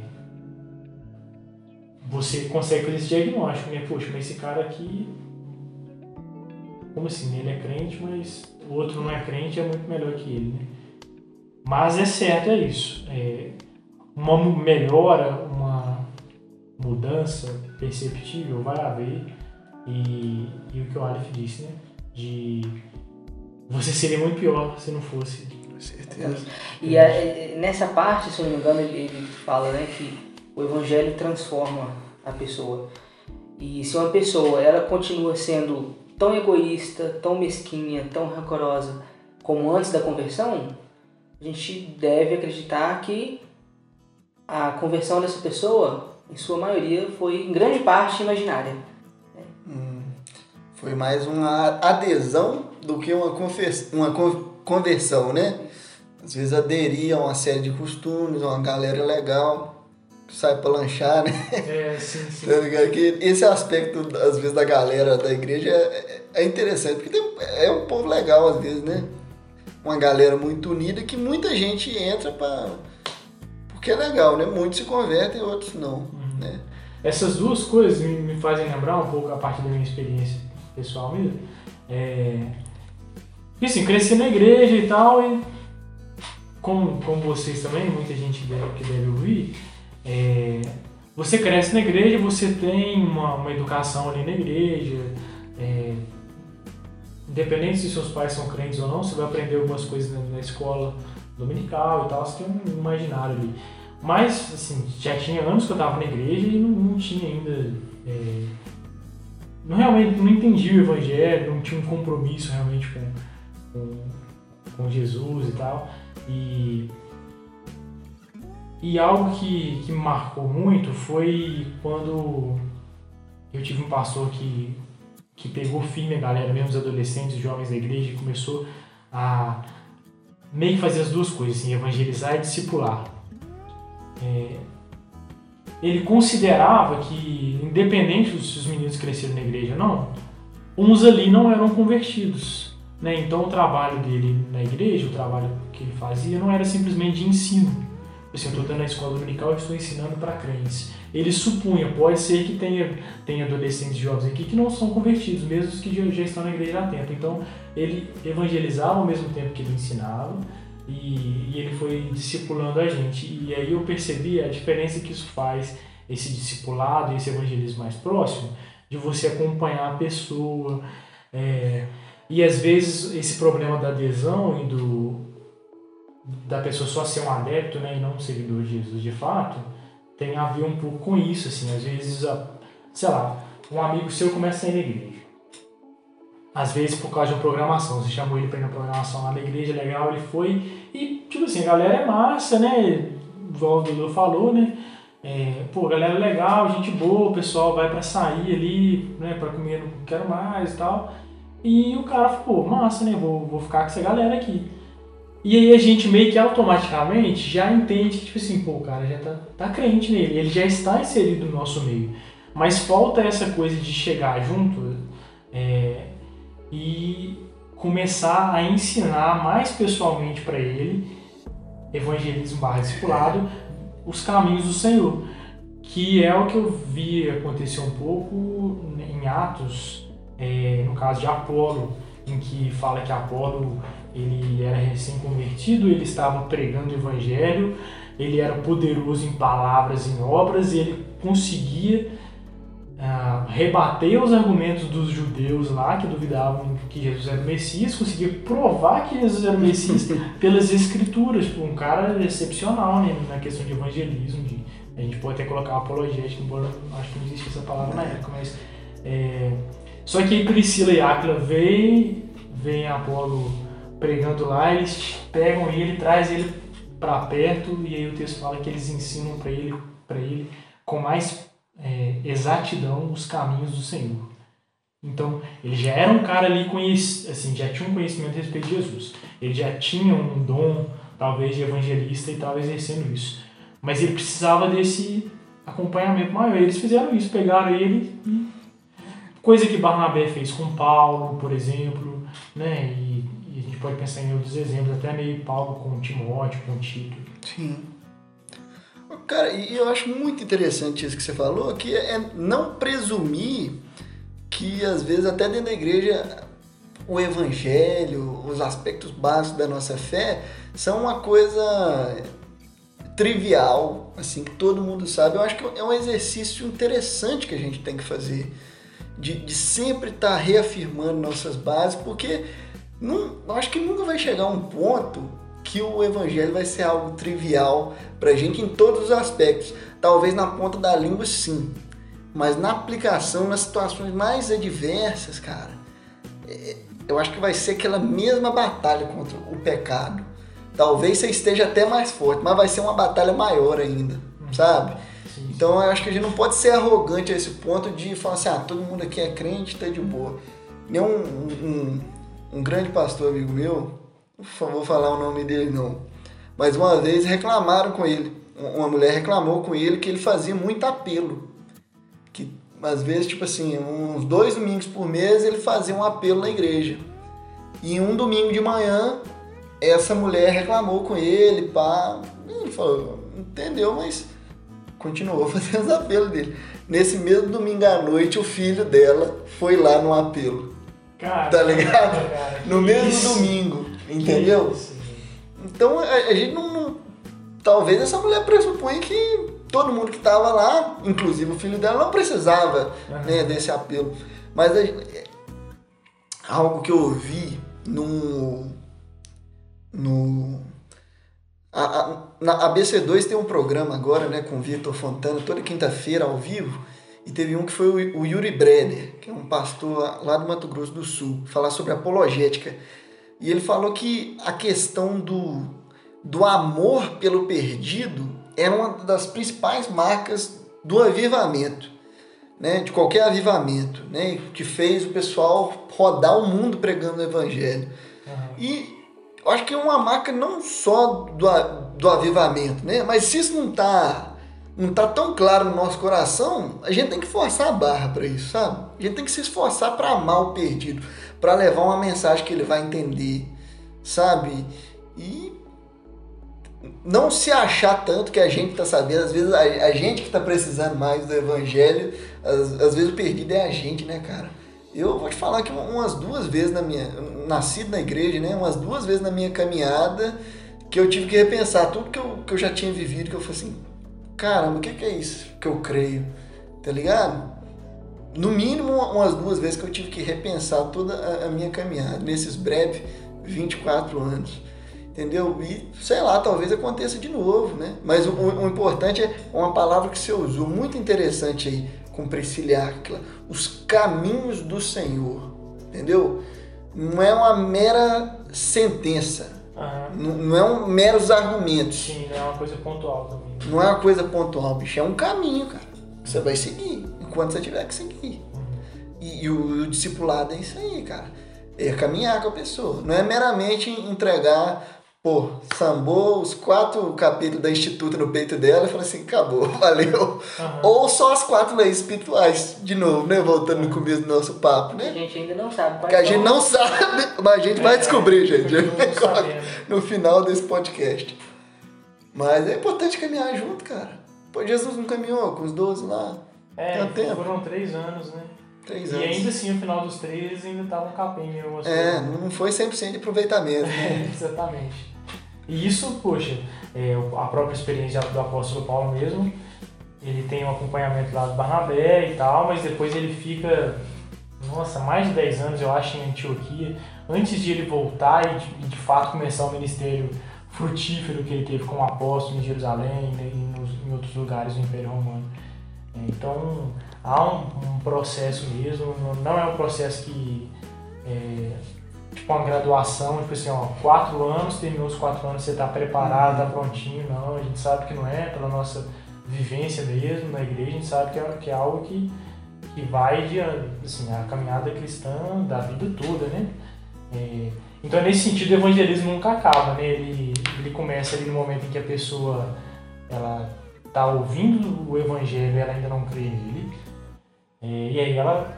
você consegue fazer esse diagnóstico, né? Poxa, mas esse cara aqui, como assim? Ele é crente, mas o outro não é crente, é muito melhor que ele, né? Mas é certo, é isso. É, uma melhora, uma mudança perceptível vai haver e, e o que o Aleph disse, né? De você seria muito pior se não fosse. Com certeza. E a- nessa parte, se eu não me engano, ele, ele fala né, que o evangelho transforma a pessoa. E se uma pessoa ela continua sendo tão egoísta, tão mesquinha, tão rancorosa como antes da conversão, a gente deve acreditar que a conversão dessa pessoa, em sua maioria, foi em grande parte imaginária. Hum, Foi mais uma adesão do que uma, uma con- conversão, né? Às vezes aderia a uma série de costumes, uma galera legal, sai pra lanchar, né? É, sim, sim. Tá ligado? Que esse aspecto, às vezes, da galera da igreja é, é interessante, porque tem, é um povo legal, às vezes, né? Uma galera muito unida que muita gente entra pra. Porque é legal, né? Muitos se convertem, outros não, né? Essas duas coisas me, me fazem lembrar um pouco a partir da minha experiência pessoal mesmo. É... Porque assim, cresci na igreja e tal, e como, como vocês também, muita gente deve, que deve ouvir, é... você cresce na igreja, você tem uma, uma educação ali na igreja, é... independente se seus pais são crentes ou não, você vai aprender algumas coisas na, na escola dominical e tal, você tem um imaginário ali. Mas, assim, já tinha anos que eu estava na igreja e não, não tinha ainda. É, não realmente não entendia o evangelho, não tinha um compromisso realmente com, com, com Jesus e tal. E, e algo que, que marcou muito foi quando eu tive um pastor que, que pegou firme a galera, mesmo os adolescentes, os jovens da igreja, e começou a meio que fazer as duas coisas, assim, evangelizar e discipular. É, ele considerava que, independente se os meninos cresceram na igreja ou não, uns ali não eram convertidos. Né? Então o trabalho dele na igreja, o trabalho que ele fazia, não era simplesmente de ensino. Assim, eu estou dando a escola dominical e estou ensinando para crentes. Ele supunha, pode ser que tenha, tenha adolescentes jovens aqui que não são convertidos, mesmo os que já, já estão na igreja há tempo. Então ele evangelizava ao mesmo tempo que ele ensinava e, e, ele foi discipulando a gente. E aí eu percebi a diferença que isso faz, esse discipulado, esse evangelismo mais próximo, de você acompanhar a pessoa. É, e às vezes esse problema da adesão e do da pessoa só ser um adepto né, e não um seguidor de Jesus de fato, tem a ver um pouco com isso. Assim, às vezes, sei lá, um amigo seu começa a ir na igreja às vezes por causa de uma programação. Você chamou ele para ir na programação lá na igreja, legal, ele foi. E, tipo assim, a galera é massa, né? O Dudu falou, né? É, pô, galera é legal, gente boa, o pessoal vai para sair ali, né? Pra comer, não quero mais e tal. E o cara ficou, massa, né? Vou, vou ficar com essa galera aqui. E aí a gente meio que automaticamente já entende que, tipo assim, pô, o cara já tá, tá crente nele, ele já está inserido no nosso meio. Mas falta essa coisa de chegar junto, é, e começar a ensinar mais pessoalmente para ele, evangelismo barra discipulado, os caminhos do Senhor. Que é o que eu vi acontecer um pouco em Atos, é, no caso de Apolo, em que fala que Apolo ele era recém-convertido, ele estava pregando o evangelho, ele era poderoso em palavras, em obras, e ele conseguia uh, rebater os argumentos dos judeus lá que duvidavam que Jesus era o Messias, conseguia provar que Jesus era o Messias pelas escrituras, tipo, um cara excepcional né, na questão de evangelismo, de, a gente pode até colocar apologética, embora acho que não existe essa palavra na época, mas é, só que aí Priscila e Áquila vem, vem Apolo pregando lá, eles pegam ele, traz ele para perto e aí o texto fala que eles ensinam para ele, para ele com mais é, exatidão os caminhos do Senhor. Então, ele já era um cara ali, conhec... assim, já tinha um conhecimento a respeito de Jesus. Ele já tinha um dom, talvez, de evangelista e estava exercendo isso. Mas ele precisava desse acompanhamento maior. Eles fizeram isso, pegaram ele e... Coisa que Barnabé fez com Paulo, por exemplo, né? E, gente pode pensar em outros exemplos, até meio Paulo com Timóteo, com Tito. Sim. Cara, e eu acho muito interessante isso que você falou, que é não presumir que às vezes até dentro da igreja o evangelho, os aspectos básicos da nossa fé são uma coisa trivial, assim, que todo mundo sabe. Eu acho que é um exercício interessante que a gente tem que fazer, de, de sempre estar tá reafirmando nossas bases, porque não, acho que nunca vai chegar um ponto que o evangelho vai ser algo trivial para a gente em todos os aspectos. Talvez na ponta da língua, sim. Mas na aplicação, nas situações mais adversas, cara, é, eu acho que vai ser aquela mesma batalha contra o pecado. Talvez você esteja até mais forte, mas vai ser uma batalha maior ainda, hum. sabe? Então eu acho que a gente não pode ser arrogante a esse ponto de falar assim, ah, todo mundo aqui é crente, tá de boa. Nem um, um, um grande pastor amigo meu, vou falar o nome dele não, mas uma vez reclamaram com ele, uma mulher reclamou com ele que ele fazia muito apelo. Que às vezes, tipo assim, uns dois domingos por mês ele fazia um apelo na igreja. E um domingo de manhã, essa mulher reclamou com ele, pá. Ele falou, entendeu, mas continuou fazendo os apelos dele. Nesse mesmo domingo à noite, o filho dela foi lá no apelo. Cara, Tá ligado? cara, No mesmo isso? domingo, entendeu? isso. Então a, a gente não, não- Talvez essa mulher pressupõe que todo mundo que estava lá, inclusive o filho dela, não precisava Aham. né, desse apelo. Mas a- algo que eu ouvi no. no a, a, na ABC2 tem um programa agora, né, com o Vitor Fontana, toda quinta-feira ao vivo, e teve um que foi o, Yuri Breder, que é um pastor lá do Mato Grosso do Sul, falar sobre apologética. E ele falou que a questão do, do amor pelo perdido era uma das principais marcas do avivamento, né, de qualquer avivamento, né, que fez o pessoal rodar o mundo pregando o evangelho. Aham. E eu acho que é uma marca não só do, do avivamento, né? Mas se isso não tá, não tá tão claro no nosso coração, a gente tem que forçar a barra para isso, sabe? A gente tem que se esforçar para amar o perdido, para levar uma mensagem que ele vai entender, sabe? E não se achar tanto que a gente tá sabendo, às vezes a, a gente que tá precisando mais do evangelho, às, às vezes o perdido é a gente, né, cara? Eu vou te falar que umas duas vezes na minha. Nascido na igreja, né? Umas duas vezes na minha caminhada que eu tive que repensar tudo que eu, que eu já tinha vivido, que eu falei assim, caramba, o que, que é isso que eu creio? Tá ligado? No mínimo umas duas vezes que eu tive que repensar toda a, minha caminhada, nesses breves 24 anos. Entendeu? E sei lá, talvez aconteça de novo, né? Mas o, o- importante é uma palavra que você usou, muito interessante aí, com Priscila Áquila, os caminhos do Senhor. Entendeu? Não é uma mera sentença, Aham. não, não é um meros argumentos, Sim, não é uma coisa pontual também. Não é uma coisa pontual, bicho, é um caminho, cara. Você vai seguir, enquanto você tiver que seguir. Uhum. E, e o, o discipulado é isso aí, cara. É caminhar com a pessoa. Não é meramente entregar, pô, sambou os quatro capítulos da Instituta no peito dela e falar assim, acabou, valeu. Aham. Ou só as quatro leis espirituais, de novo, né? Voltando no começo do nosso papo, A né? gente ainda não sabe Que a gente não sabe, mas a gente vai descobrir, gente. No final desse podcast. Mas é importante caminhar junto, cara. Pô, Jesus não caminhou com os 12 lá, É, Dá tempo. foram três anos, né? três E anos. ainda assim, no final dos três, ainda tava um capenga É, não foi 100% de aproveitamento, né? Exatamente. E isso, poxa, é, a própria experiência do apóstolo Paulo mesmo, ele tem um acompanhamento lá do Barnabé e tal, mas depois ele fica, nossa, mais de 10 anos, eu acho, em Antioquia, antes de ele voltar e de, e de fato começar o ministério frutífero que ele teve como apóstolo em Jerusalém e nos, em outros lugares do Império Romano. É, Então, há um, um processo mesmo, não- é um processo que é, tipo uma graduação, tipo assim, ó, quatro anos, terminou os quatro anos, você tá preparado, tá prontinho, não, a gente sabe que não é, pela nossa vivência mesmo na igreja, a gente sabe que é, que é algo que, que vai de, assim, a caminhada cristã da vida toda, né? É, então, nesse sentido, o evangelismo nunca acaba, né? Ele, ele começa ali no momento em que a pessoa, ela tá ouvindo o evangelho e ela ainda não crê nele, é, e aí ela,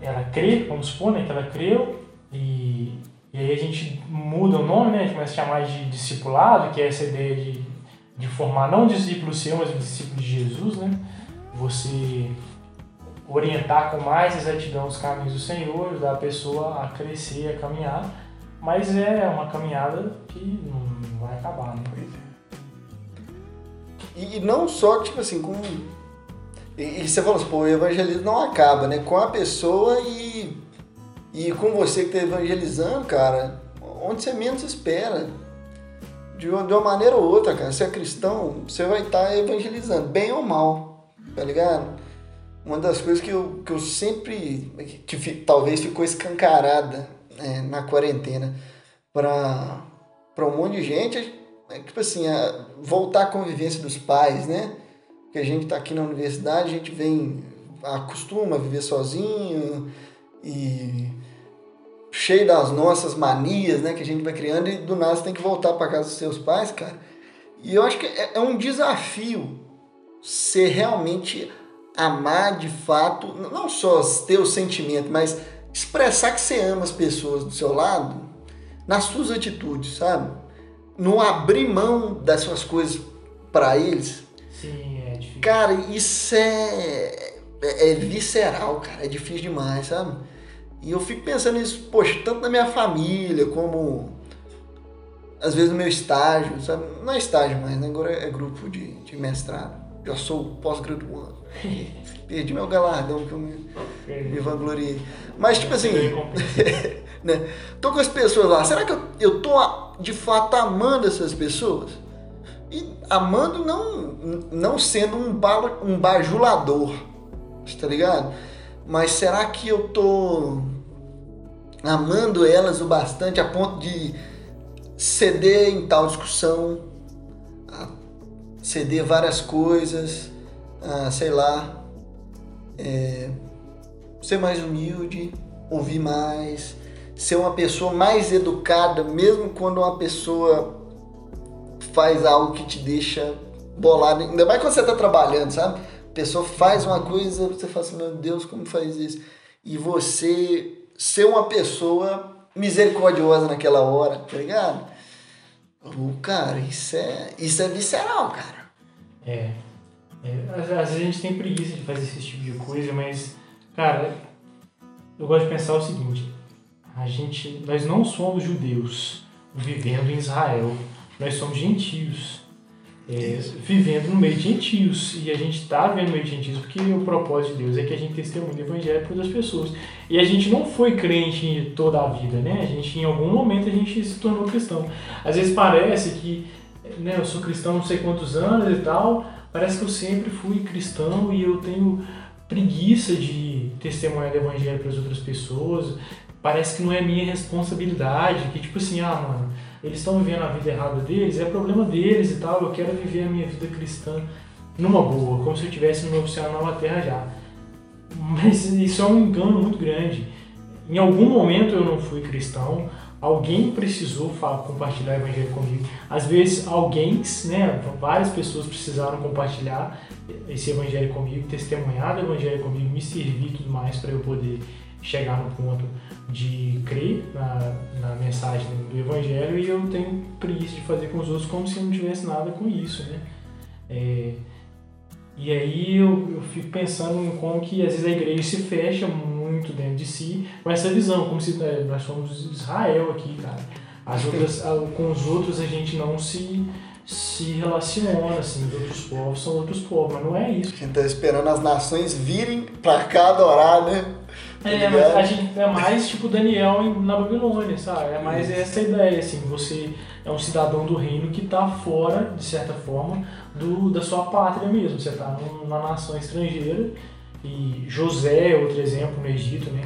ela crê, vamos supor, né, que ela creu, e, e aí a gente muda o nome, né? Começa a chamar de discipulado, que é essa ideia de, de formar não um discípulo seu, mas um discípulo de Jesus, né? Você orientar com mais exatidão os caminhos do Senhor, ajudar a pessoa a crescer, a caminhar, mas é uma caminhada que não vai acabar, né? E, e não só, tipo assim, com. E, e você falou assim, pô, o evangelismo não acaba, né? Com a pessoa e. E com você que tá evangelizando, cara, onde você menos espera. De uma, de uma maneira ou outra, cara. Se é cristão, você vai estar evangelizando, bem ou mal, tá ligado? Uma das coisas que eu, que eu sempre. que talvez ficou escancarada né, na quarentena para um monte de gente é tipo assim, a- voltar à convivência dos pais, né? Porque a gente tá aqui na universidade, a gente vem, acostuma a viver sozinho e cheio das nossas manias, né? Que a gente vai criando e do nada você tem que voltar para casa dos seus pais, cara. E eu acho que é, é um desafio ser realmente amar de fato, não só ter o sentimento, mas expressar que você ama as pessoas do seu lado nas suas atitudes, sabe? Não abrir mão das suas coisas para eles. Sim, é difícil. Cara, isso é, é, é visceral, cara. É difícil demais, sabe? E eu fico pensando nisso, poxa, tanto na minha família como às vezes no meu estágio, sabe? Não é estágio mais, né? Agora é grupo de, de mestrado. Já sou pós-graduado. Perdi meu galardão que eu me, me vangloriei. Mas, tipo assim, né? Tô com as pessoas lá. Será que eu, eu tô de fato amando essas pessoas? E amando não, não sendo um, ba, um bajulador, tá ligado? Mas será que eu tô amando elas o bastante a ponto de ceder em tal discussão, ceder várias coisas, sei lá, é, ser mais humilde, ouvir mais, ser uma pessoa mais educada, mesmo quando uma pessoa faz algo que te deixa bolado, ainda mais quando você está trabalhando, sabe? A pessoa faz uma coisa, você fala assim, meu Deus, como faz isso? E você ser uma pessoa misericordiosa naquela hora, tá ligado? Oh, cara, isso é, isso é visceral, cara. É. é. Às vezes a gente tem preguiça de fazer esse tipo de coisa, mas, cara, eu gosto de pensar o seguinte: a gente, nós não somos judeus vivendo em Israel, nós somos gentios. É, vivendo no meio de gentios. E a gente está vivendo no meio de gentios porque o propósito de Deus é que a gente testemunhe o evangelho para outras pessoas. E a gente não foi crente toda a vida, né? A gente, em algum momento, a gente se tornou cristão. Às vezes parece que né, eu sou cristão não sei quantos anos e tal, parece que eu sempre fui cristão e eu tenho preguiça de testemunhar o evangelho para as outras pessoas. Parece que não é minha responsabilidade, que tipo assim, ah, mano eles estão vivendo a vida errada deles, é problema deles e tal, eu quero viver a minha vida cristã numa boa, como se eu estivesse no meu céu na terra já. Mas isso é um engano muito grande. Em algum momento eu não fui cristão, alguém precisou falar, compartilhar o evangelho comigo. Às vezes alguém, né, várias pessoas precisaram compartilhar esse evangelho comigo, testemunhar o evangelho comigo, me servir e tudo mais para eu poder chegar no ponto de crer na, na mensagem do Evangelho e eu tenho preguiça de fazer com os outros como se eu não tivesse nada com isso, né? É, e aí eu, eu, fico pensando em como que às vezes a igreja se fecha muito dentro de si com essa visão, como se é, nós somos Israel aqui, cara. As outras, com os outros a gente não se se relaciona, assim, os outros povos são outros povos, mas não é isso. A gente tá esperando as nações virem pra cá adorar, né? É, tá mas a gente é mais tipo Daniel na Babilônia, sabe? É mais essa ideia, assim, você é um cidadão do reino que está fora, de certa forma, do, da sua pátria mesmo. Você está numa nação estrangeira e José é outro exemplo no Egito, né?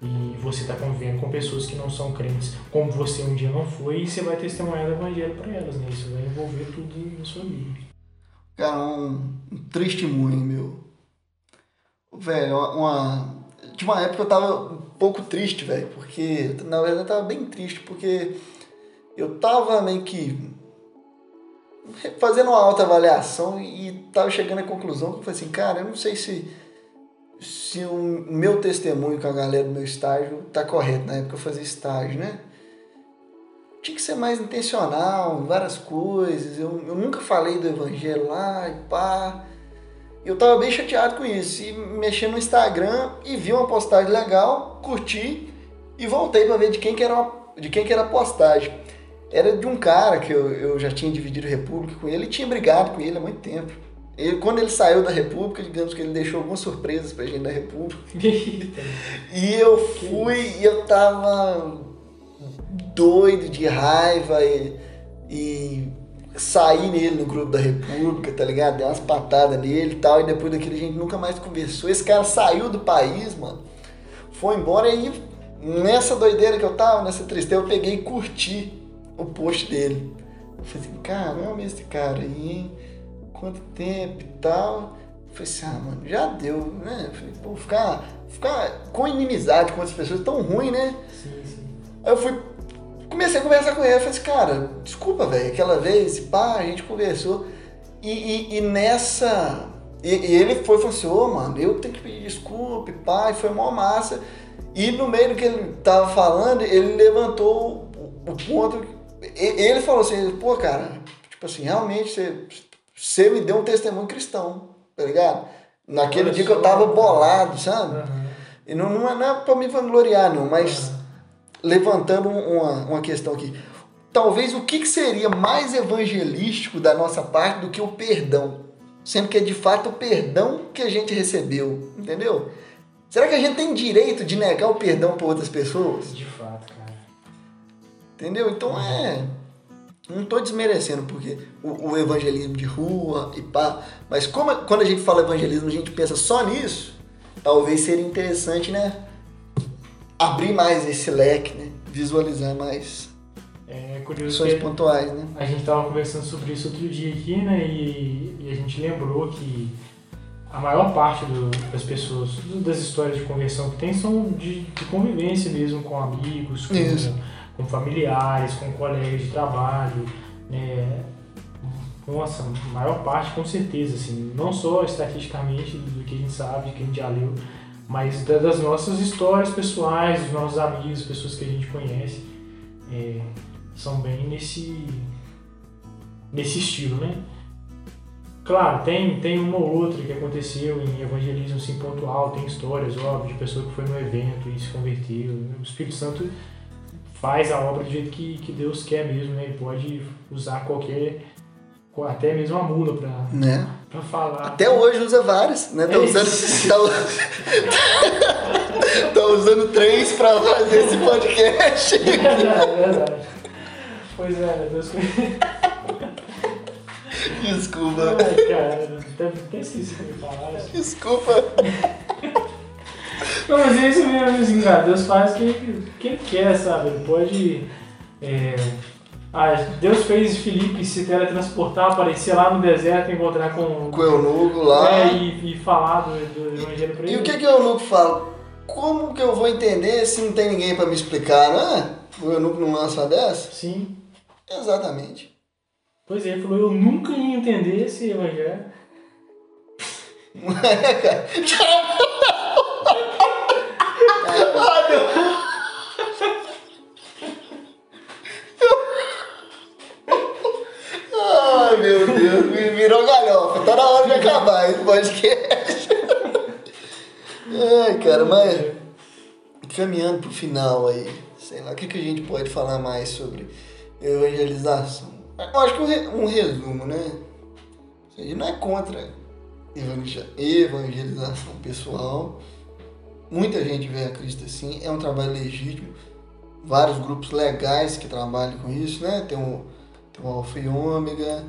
E você está convivendo com pessoas que não são crentes, como você um dia não foi, e você vai testemunhar o evangelho para elas, né? Isso vai envolver tudo na sua vida. Cara, um, um testemunho meu. Velho, uma, de uma época eu tava um pouco triste, velho, porque na verdade eu tava bem triste, porque eu tava meio que fazendo uma alta avaliação e tava chegando à conclusão que eu falei assim, cara, eu não sei se se o meu testemunho com a galera do meu estágio tá correto. Na época eu fazia estágio, né? Tinha que ser mais intencional, várias coisas. Eu, eu nunca falei do evangelho lá e pá eu tava bem chateado com isso. E mexi no Instagram e vi uma postagem legal, curti e voltei para ver de quem que era de quem que era a postagem. Era de um cara que eu, eu já tinha dividido República com ele e tinha brigado com ele há muito tempo. Ele, quando ele saiu da República, digamos que ele deixou algumas surpresas pra gente da República. e eu fui e eu tava doido de raiva e, e saí nele no grupo da República, tá ligado? Dei umas patadas nele e tal, e depois daquele a gente nunca mais conversou. Esse cara saiu do país, mano, foi embora e aí, nessa doideira que eu tava, nessa tristeza, eu peguei e curti o post dele. Eu falei assim, caramba, esse cara aí, quanto tempo e tal. Eu falei assim, ah, mano, já deu, né? Eu falei, pô, ficar, ficar com inimizade com outras pessoas é tão ruim, né? Sim, sim. Aí eu fui comecei a conversar com ele, eu falei assim, cara, desculpa, velho, aquela vez, pá, a gente conversou. E, e, e nessa. E, e, ele foi e falou assim, ô mano, eu tenho que pedir desculpa, pá, e foi mó massa. E no meio do que ele tava falando, ele levantou o, o ponto. Ele falou assim, pô, cara, tipo assim, realmente você, você me deu um testemunho cristão, tá ligado? Naquele Olha dia que eu tava bolado, sabe? Uhum. E não, não, é, não é pra me vangloriar, não, mas uhum. levantando uma, uma questão aqui. Talvez o que, que seria mais evangelístico da nossa parte do que o perdão? Sendo que é de fato o perdão que a gente recebeu, entendeu? Será que a gente tem direito de negar o perdão para outras pessoas? De fato, cara. Entendeu? Então é. Não estou desmerecendo porque o, o, evangelismo de rua e pá. Mas como, quando a gente fala evangelismo, a gente pensa só nisso, talvez seria interessante, né? Abrir mais esse leque, né? Visualizar mais é curioso pontuais, né? A gente estava conversando sobre isso outro dia aqui, né? E, e a gente lembrou que a maior parte do, das pessoas, das histórias de conversão que tem são de, de convivência mesmo com amigos, com, com, familiares, com colegas de trabalho, né? Nossa, maior parte com certeza, assim, não só estatisticamente do que a gente sabe, que a gente já leu, mas das nossas histórias pessoais, dos nossos amigos, pessoas que a gente conhece, é, são bem nesse, nesse estilo, né? Claro, tem, tem uma ou outra que aconteceu em evangelismo assim, pontual, tem histórias, óbvio, de pessoa que foi no evento e se converteu. O Espírito Santo faz a obra do jeito que, que Deus quer mesmo, né? Ele pode usar qualquer, até mesmo a mula para né? Pra falar. Até hoje usa vários, né? Tá é usando, tá, tá, usando três para fazer esse podcast. É verdade, é verdade. Pois é, Deus Desculpa. Ai, cara, deve ter esquecido de falar. Desculpa. Não, mas é isso mesmo, assim, cara. Deus faz o que, que ele quer, sabe? Ele pode. É... Ah, Deus fez Felipe se teletransportar, aparecer lá no deserto, encontrar com, com o eunuco lá. É, e, e falar do, do evangelho pra ele. E o que, que o eunuco fala? Como que eu vou entender se não tem ninguém para me explicar, né? O eunuco não lança dessa? Sim. Exatamente. Pois é, ele falou, eu nunca ia entender esse evangelho. Ai, podcast. Ai, cara, mas caminhando pro final aí, sei lá, o que, que a gente pode falar mais sobre evangelização. Eu acho que um, resumo, né? A gente não é contra evangelização pessoal. Muita gente vê a Cristo assim, é um trabalho legítimo. Vários grupos legais que trabalham com isso, né? Tem o, tem o Alfa e Ômega.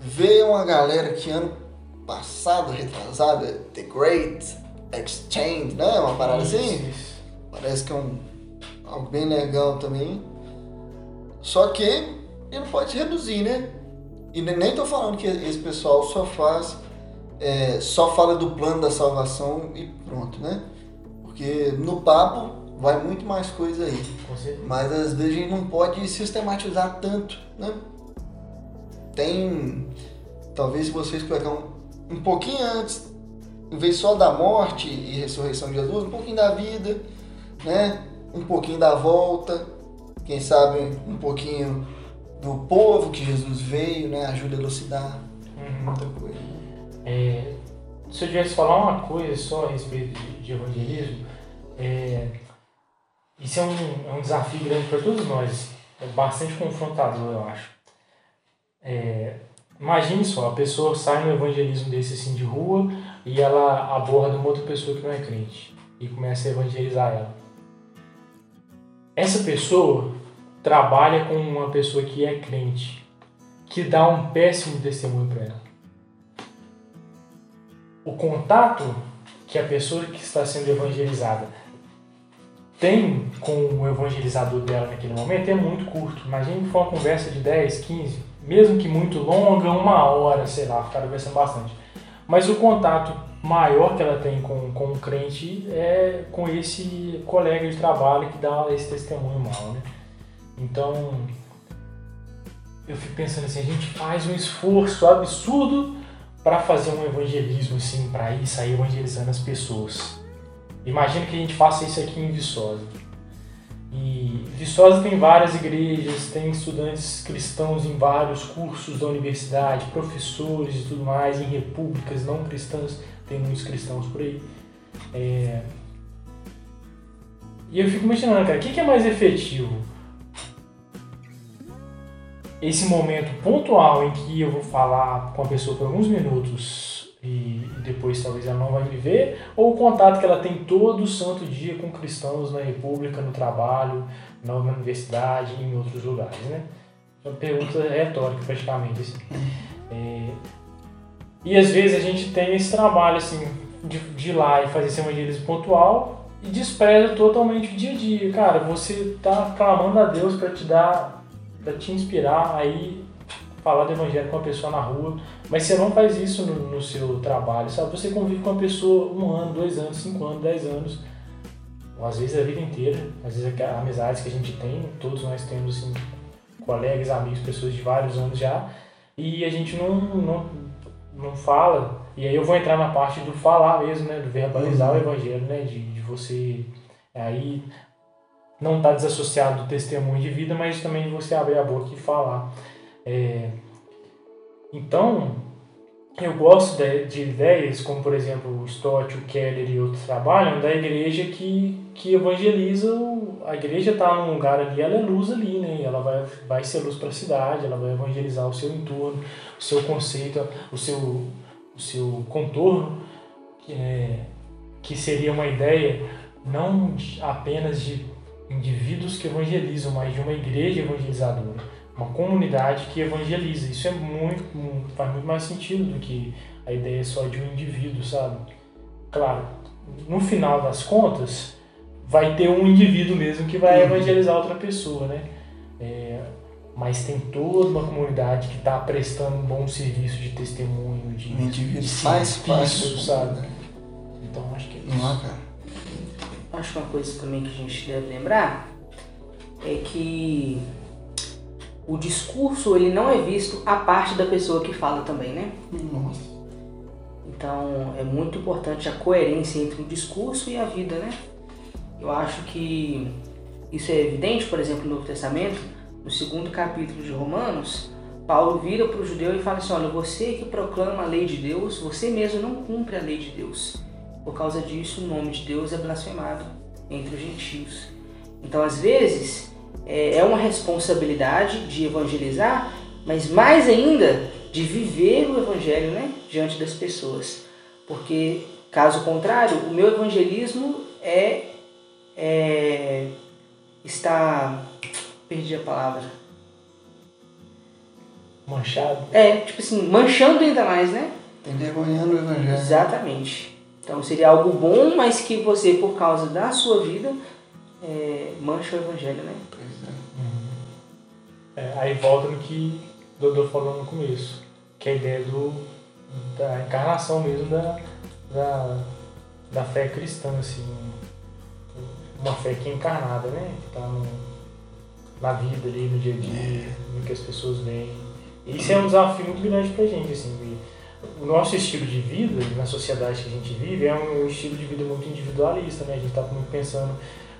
Veio uma galera que ano passado, retrasado, The Great Exchange, né? Uma parada isso, assim. Isso. Parece que é um, algo bem legal também. Só que ele pode reduzir, né? E nem estou falando que esse pessoal só faz, é, só fala do plano da salvação e pronto, né? Porque no papo vai muito mais coisa aí. Mas às vezes a gente não pode sistematizar tanto, né? Tem, talvez se vocês pegar um, um pouquinho antes, em vez só da morte e ressurreição de Jesus, um pouquinho da vida, né? Um pouquinho da volta, quem sabe um pouquinho do povo que Jesus veio, né? Ajuda a elucidar uhum. muita coisa. É, se eu tivesse falar uma coisa só a respeito de, de evangelismo, é, isso é um, é um desafio grande para todos nós, é bastante confrontador, eu acho. É, imagine só, a pessoa sai no evangelismo desse assim de rua e ela aborda uma outra pessoa que não é crente e começa a evangelizar ela. Essa pessoa trabalha com uma pessoa que é crente, que dá um péssimo testemunho para ela. O contato que a pessoa que está sendo evangelizada tem com o evangelizador dela naquele momento é muito curto. Imagine que for uma conversa de 10, 15, mesmo que muito longa, uma hora, sei lá, ficar conversando bastante. Mas o contato maior que ela tem com, com o crente é com esse colega de trabalho que dá esse testemunho mal, né? Então, eu fico pensando assim, a gente faz um esforço absurdo para fazer um evangelismo assim, para ir sair evangelizando as pessoas. Imagina que a gente faça isso aqui em Viçosa. Viçosa tem várias igrejas, tem estudantes cristãos em vários cursos da universidade, professores e tudo mais, em repúblicas não cristãs, tem muitos cristãos por aí. É... E eu fico imaginando, cara, o que é mais efetivo? Esse momento pontual em que eu vou falar com a pessoa por alguns minutos e depois talvez ela não vai me ver, ou o contato que ela tem todo santo dia com cristãos na República, no trabalho, na universidade e em outros lugares, né? Uma pergunta retórica praticamente, assim. É... E às vezes a gente tem esse trabalho, assim, de, de ir lá e fazer esse evangelismo pontual e despreza totalmente o dia a dia. Cara, você tá clamando a Deus para te dar, para te inspirar aí falar do evangelho com uma pessoa na rua, mas você não faz isso no, no, seu trabalho, sabe? Você convive com uma pessoa um ano, dois anos, cinco anos, dez anos, ou às vezes a vida inteira, às vezes amizades que a gente tem, todos nós temos assim, colegas, amigos, pessoas de vários anos já, e a gente não, não, não fala, e aí eu vou entrar na parte do falar mesmo, né, do verbalizar uhum. o evangelho, né, de, de você aí não estar tá desassociado do testemunho de vida, mas também de você abrir a boca e falar. É, então, eu gosto de, de, ideias, como por exemplo o Stott, o Keller e outros trabalham, da igreja que, que evangeliza. O, a igreja está num lugar ali, ela é luz ali, né? Ela vai, vai ser luz para a cidade, ela vai evangelizar o seu entorno, o seu conceito, o seu, o seu contorno, que, é, que seria uma ideia não apenas de indivíduos que evangelizam, mas de uma igreja evangelizadora uma comunidade que evangeliza. Isso é muito, faz muito mais sentido do que a ideia só de um indivíduo, sabe? Claro, no final das contas, vai ter um indivíduo mesmo que vai uhum. evangelizar outra pessoa, né? É, mas tem toda uma comunidade que está prestando um bom serviço de testemunho, de, o indivíduo de faz parte, sabe? Então acho que é isso. Não, cara. Acho que uma coisa também que a gente deve lembrar é que o discurso ele não é visto a parte da pessoa que fala também, né? Nossa. Então é muito importante a coerência entre o discurso e a vida, né? Eu acho que isso é evidente, por exemplo, no Novo Testamento, no segundo capítulo de Romanos, Paulo vira para o judeu e fala assim: olha, você que proclama a lei de Deus, você mesmo não cumpre a lei de Deus. Por causa disso, o nome de Deus é blasfemado entre os gentios. Então, às vezes, é, é uma responsabilidade de evangelizar, mas mais ainda de viver o evangelho né, diante das pessoas. Porque, caso contrário, o meu evangelismo é, é está perdi a palavra. Manchado? É tipo assim manchando ainda mais né? Envergonhando o evangelho. Exatamente. Então seria algo bom mas que você por causa da sua vida é, mancha o evangelho né é, aí volta no que o Dodô falou no começo, que é a ideia do, da encarnação mesmo da, da, da fé cristã, assim, uma fé que é encarnada, né? Que tá no, na vida ali, no dia a dia, no que as pessoas veem. E isso é um desafio muito grande pra gente, assim, o nosso estilo de vida, na sociedade que a gente vive, é um estilo de vida muito individualista, né? A gente tá muito pensando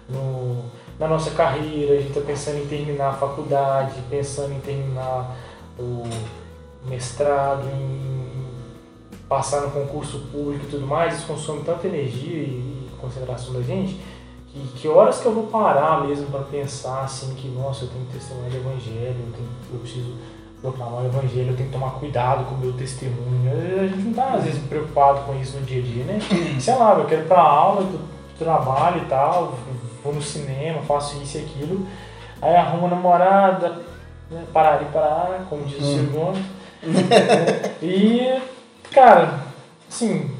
no na nossa carreira, a gente está pensando em terminar a faculdade, pensando em terminar o mestrado, em passar no concurso público e tudo mais, isso consome tanta energia e concentração da gente, que, que horas que eu vou parar mesmo para pensar assim que, nossa, eu tenho que testemunhar o evangelho, eu, tenho, eu preciso proclamar o evangelho, eu tenho que tomar cuidado com o meu testemunho. A gente não está às vezes preocupado com isso no dia a dia, né? Sei lá, eu quero ir para aula, trabalho e tal, vou no cinema, faço isso e aquilo. Aí arrumo namorada, né, parar e parar, como diz o hum. Silvio E, cara, assim,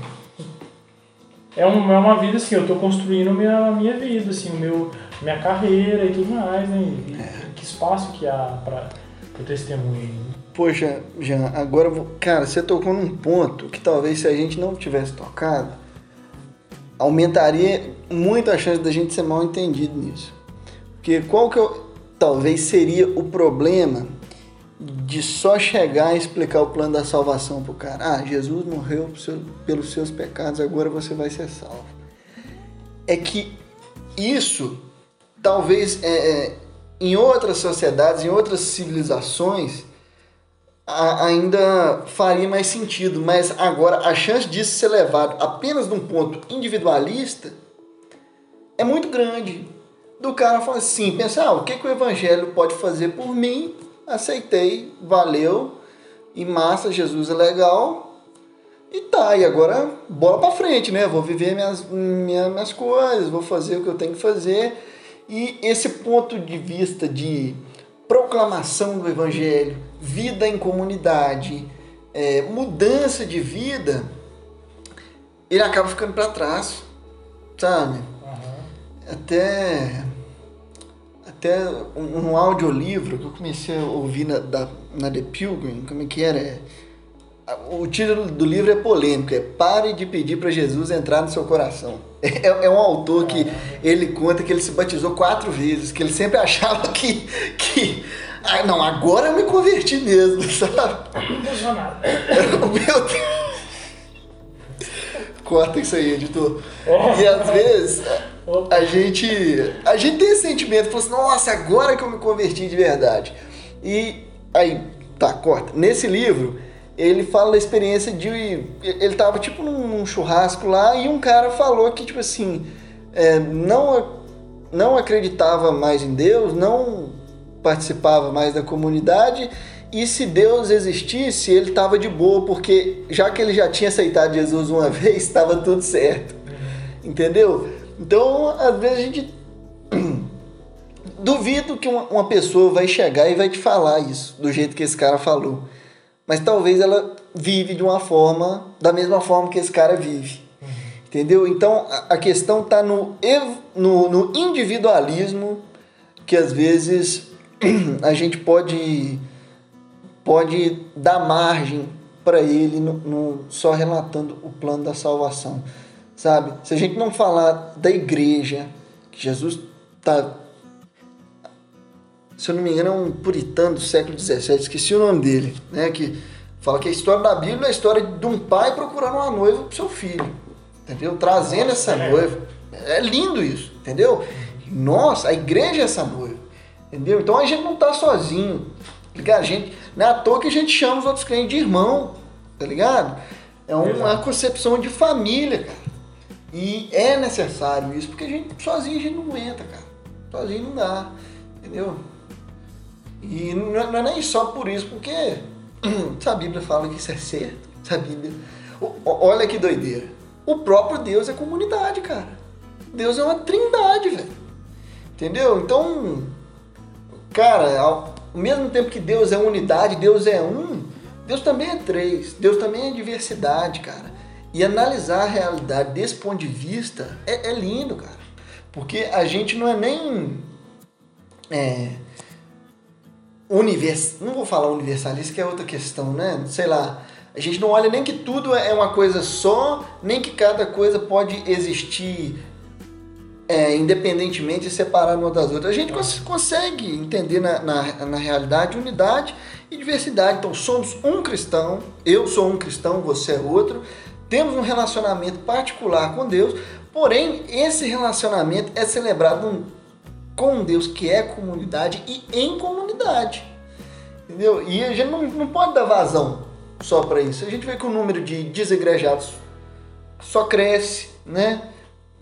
é, um, é uma vida assim, eu tô construindo minha, minha vida, assim, o meu, minha carreira e tudo mais, né? E, é. Que espaço que há para o testemunho. Poxa, Jean, agora, vou... cara, você tocou num ponto que talvez se a gente não tivesse tocado, aumentaria muito a chance da gente ser mal entendido nisso. Porque qual que é o, talvez seria o problema de só chegar e explicar o plano da salvação pro cara. Ah, Jesus morreu pelos seus pecados, agora você vai ser salvo. É que isso, talvez é, é em outras sociedades, em outras civilizações, a, ainda faria mais sentido, mas agora a chance disso ser levado apenas num ponto individualista é muito grande. Do cara falar assim, pensar, ah, o que, que o evangelho pode fazer por mim? Aceitei, valeu, e massa, Jesus é legal, e tá, e agora bola pra frente, né? Vou viver minhas, minhas, minhas coisas, vou fazer o que eu tenho que fazer. E esse ponto de vista de proclamação do Evangelho, vida em comunidade, é, mudança de vida, ele acaba ficando para trás, sabe? Uhum. Até, até um, um audiolivro que eu comecei a ouvir na, da, na The Pilgrim, como é que era? É, o título do livro é polêmico, é Pare de pedir para Jesus entrar no seu coração. É, é, um autor que ele conta que ele se batizou quatro vezes, que ele sempre achava que, que ah, não, agora eu me converti mesmo, sabe? Impressionado. Meu Deus. Corta isso aí, editor. E às vezes a gente, a gente tem esse sentimento, fala assim, nossa, agora que eu me converti de verdade. E aí, tá, corta. Nesse livro, ele fala da experiência de. Ele tava tipo num churrasco lá e um cara falou que, tipo assim, é, não, não acreditava mais em Deus, não participava mais da comunidade e se Deus existisse, ele estava de boa, porque já que ele já tinha aceitado Jesus uma vez, estava tudo certo. Entendeu? Então, às vezes a gente. Duvido que uma, pessoa vai chegar e vai te falar isso, do jeito que esse cara falou mas talvez ela vive de uma forma, da mesma forma que esse cara vive. Entendeu? Então a questão está no, no, no, individualismo que às vezes a gente pode, pode dar margem para ele no, no, só relatando o plano da salvação. Sabe? Se a gente não falar da igreja, que Jesus está se eu não me engano, é um puritano do século XVII, esqueci o nome dele, né? Que fala que a história da Bíblia é a história de um pai procurando uma noiva para seu filho, entendeu? Trazendo essa é. noiva. É lindo isso, entendeu? Nossa, a igreja é essa noiva, entendeu? Então a gente não está sozinho, tá ligado? A gente, não é à toa que a gente chama os outros crentes de irmão, tá ligado? É uma concepção de família, cara. E é necessário isso, porque a gente sozinho a gente não aguenta, cara. Sozinho não dá, entendeu? E não é nem só por isso, porque se a Bíblia fala que isso é certo, se a Bíblia. Olha que doideira. O próprio Deus é comunidade, cara. Deus é uma trindade, velho. Entendeu? Então, cara, ao mesmo tempo que Deus é unidade, Deus é um, Deus também é três. Deus também é diversidade, cara. E analisar a realidade desse ponto de vista é, é lindo, cara. Porque a gente não é nem. É, univers... não vou falar universalista, que é outra questão, né? Sei lá. A gente não olha nem que tudo é uma coisa só, nem que cada coisa pode existir é, independentemente e separada uma das outras. A gente cons consegue entender na, na, na, realidade unidade e diversidade. Então, somos um cristão, eu sou um cristão, você é outro, temos um relacionamento particular com Deus, porém, esse relacionamento é celebrado com Deus, que é comunidade, e em comunidade. Entendeu? E a gente não, não pode dar vazão só para isso. A gente vê que o número de desigrejados só cresce, né?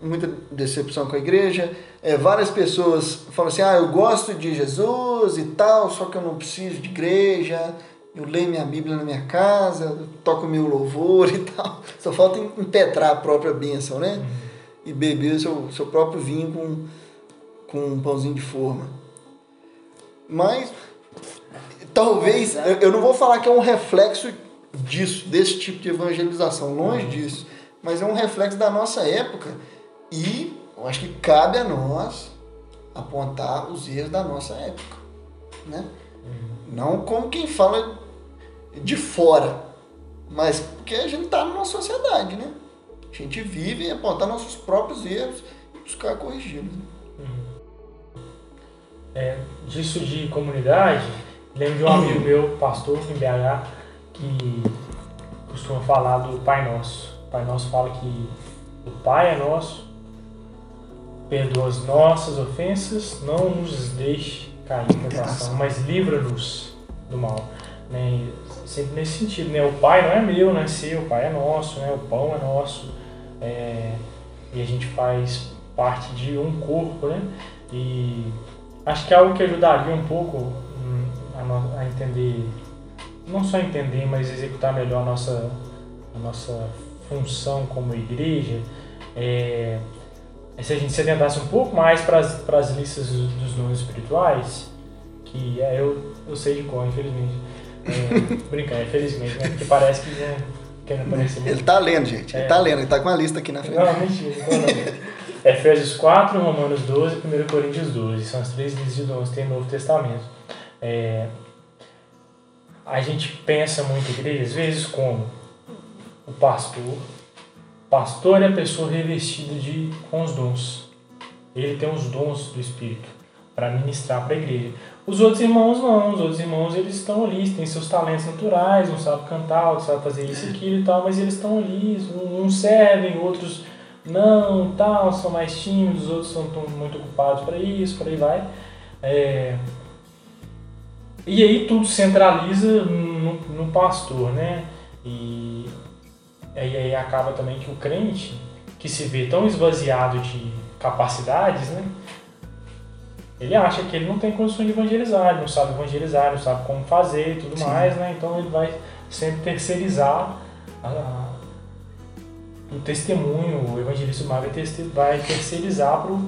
Muita decepção com a igreja. É, várias pessoas falam assim: ah, eu gosto de Jesus e tal, só que eu não preciso de igreja. Eu leio minha Bíblia na minha casa, toco meu louvor e tal. Só falta impetrar a própria bênção, né? E beber o seu, seu próprio vinho com com um pãozinho de forma. Mas talvez, eu, eu não vou falar que é um reflexo disso, desse tipo de evangelização, longe uhum. disso, mas é um reflexo da nossa época e eu acho que cabe a nós apontar os erros da nossa época, né? Uhum. Não como quem fala de fora, mas porque a gente está numa sociedade, né? A gente vive e apontar nossos próprios erros e buscar corrigi-los. Né? é, disso de comunidade, lembro de um amigo meu, pastor em BH, que costuma falar do Pai Nosso. O Pai Nosso fala que o Pai é nosso, perdoa as nossas ofensas, não nos deixe cair em tentação, mas livra-nos do mal. Né? Sempre nesse sentido, né? O Pai não é meu, não é seu, o Pai é nosso, né? O pão é nosso. É... E a gente faz parte de um corpo, né? E acho que é algo que ajudaria um pouco hum, a, entender, não só entender, mas executar melhor a nossa, a nossa função como igreja, é se a gente se atentasse um pouco mais para as listas dos, dons espirituais, que é, eu, eu sei de cor, infelizmente. É, brincar, infelizmente, né? Porque parece que né, quer aparecer Ele tá lendo, gente. Ele É. tá lendo, ele tá com a lista aqui na frente. Não, mentira. Não, não. Efésios 4, Romanos 12 e 1 Coríntios 12. São as três listas de dons que tem no Novo Testamento. É, a gente pensa muito igreja, às vezes, como o pastor. Pastor é a pessoa revestida de, com os dons. Ele tem os dons do Espírito para ministrar para a igreja. Os outros irmãos não. Os outros irmãos eles estão ali, têm seus talentos naturais, um sabe cantar, outro sabe fazer isso e aquilo e tal, mas eles estão ali, uns servem, outros não, tal, são mais tímidos, os outros são muito ocupados para isso, por aí vai. É, E aí tudo centraliza no, no pastor, né? E aí, aí acaba também que o crente, que se vê tão esvaziado de capacidades, né? Ele acha que ele não tem condições de evangelizar, ele não sabe evangelizar, não sabe como fazer e tudo Sim. mais, né? Então ele vai sempre terceirizar a- o testemunho, o evangelista vai, vai terceirizar pro,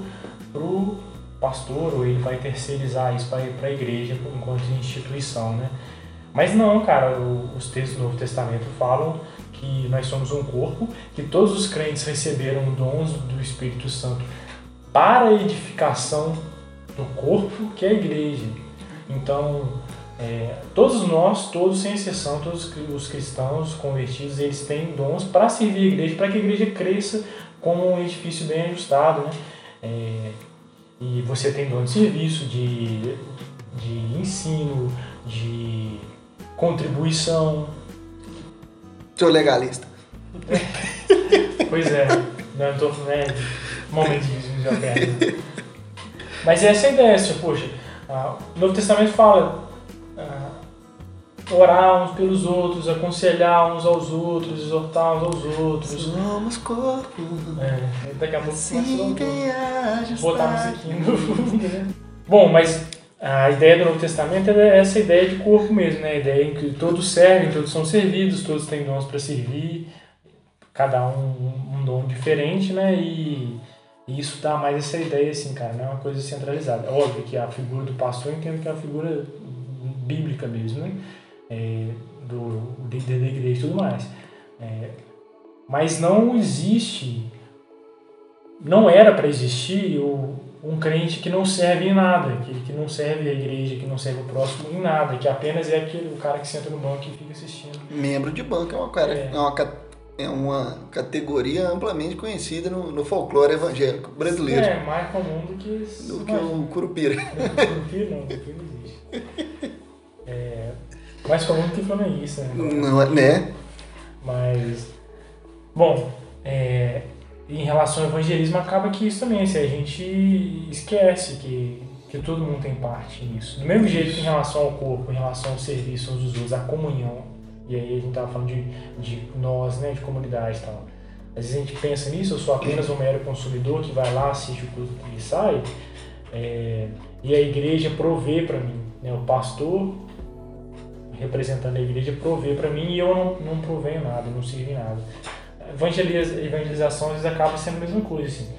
pro pastor, ou ele vai terceirizar isso para a igreja enquanto instituição, né? Mas não, cara, o- os textos do Novo Testamento falam que nós somos um corpo, que todos os crentes receberam dons do Espírito Santo para a edificação do corpo, que é a igreja. Então, é, todos nós, todos sem exceção, todos os cristãos convertidos, eles têm dons para servir a igreja, para que a igreja cresça como um edifício bem ajustado, né? É, e você tem dom de serviço, de, de ensino, de contribuição. Sou legalista. Pois é, não tô né, momento de perto. Mas essa é a ideia, assim, poxa, ah, o Novo Testamento fala ah, orar uns pelos outros, aconselhar uns aos outros, exortar uns aos outros. Somos corpo. É, daqui a pouco começa bem a botar a musiquinha no fundo, né? Bom, mas a ideia do Novo Testamento é essa ideia de corpo mesmo, né? A ideia em que todos servem, todos são servidos, todos têm dons para servir, cada um um dom diferente, né? E, isso dá mais essa ideia, assim, cara, não é uma coisa centralizada. É óbvio que a figura do pastor eu entendo que é uma figura bíblica mesmo, né? É, do líder da igreja e tudo mais. É, mas não existe, não era para existir o, um crente que não serve em nada, que, que não serve a igreja, que não serve o próximo em nada, que apenas é aquele o cara que senta no banco e fica assistindo. Membro de banco é uma, cara, É. é. uma, é uma categoria amplamente conhecida no, no folclore evangélico brasileiro. É mais comum do que Do que o Curupira. Curupira não, Curupira não existe. É, mais comum do que flamenguista, né? Não, é- né? Mas, bom, é, em relação ao evangelismo, acaba que isso também, assim, a gente esquece que, que todo mundo tem parte nisso. Do mesmo jeito que em relação ao corpo, em relação ao serviço uns dos outros, a comunhão, e aí a gente tava falando de, de nós, né, de comunidade e tal. Às vezes a gente pensa nisso, eu sou apenas um mero consumidor que vai lá, assiste o culto e sai, é, e a igreja provê para mim, né, o pastor representando a igreja provê para mim e eu não, não provenho nada, não sirvo em nada. Evangeliza, evangelização às vezes acaba sendo a mesma coisa. Assim.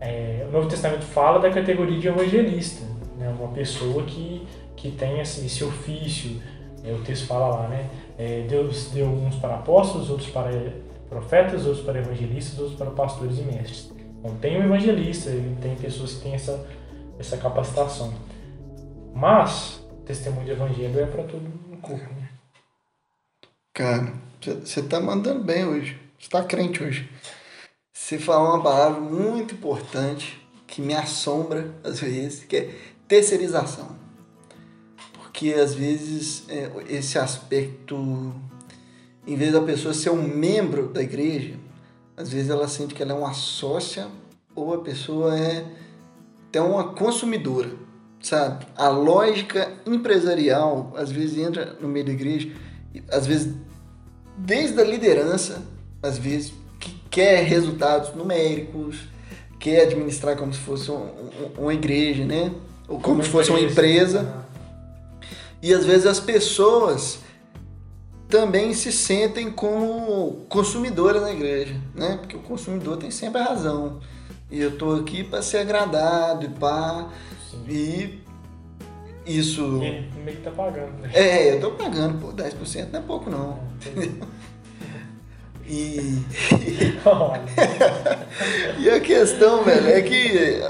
É, o Novo Testamento fala da categoria de evangelista, né? uma pessoa que, que tem assim, esse ofício. É, o texto fala lá, né? É, Deus deu uns para apóstolos, outros para profetas, outros para evangelistas, outros para pastores e mestres. Então tem um evangelista, tem pessoas que têm essa, essa capacitação. Mas o testemunho de evangelho é para todo o corpo. Né? Cara, você tá mandando bem hoje. Você tá crente hoje. Você falou uma palavra muito importante que me assombra às vezes, que é terceirização. Porque às vezes é, esse aspecto, em vez da pessoa ser um membro da igreja, às vezes ela sente que ela é uma sócia ou a pessoa é até uma consumidora, sabe? A lógica empresarial às vezes entra no meio da igreja, às vezes desde a liderança, às vezes que quer resultados numéricos, quer administrar como se fosse um, um, uma igreja, né? Ou como, como se fosse uma empresa. E às vezes as pessoas também se sentem como consumidoras na igreja, né? Porque o consumidor tem sempre a razão. E eu tô aqui para ser agradado e pá. E isso. E meio que tá pagando, né? É, eu tô pagando, pô, 10% não é pouco não. E. e a questão, velho, é que.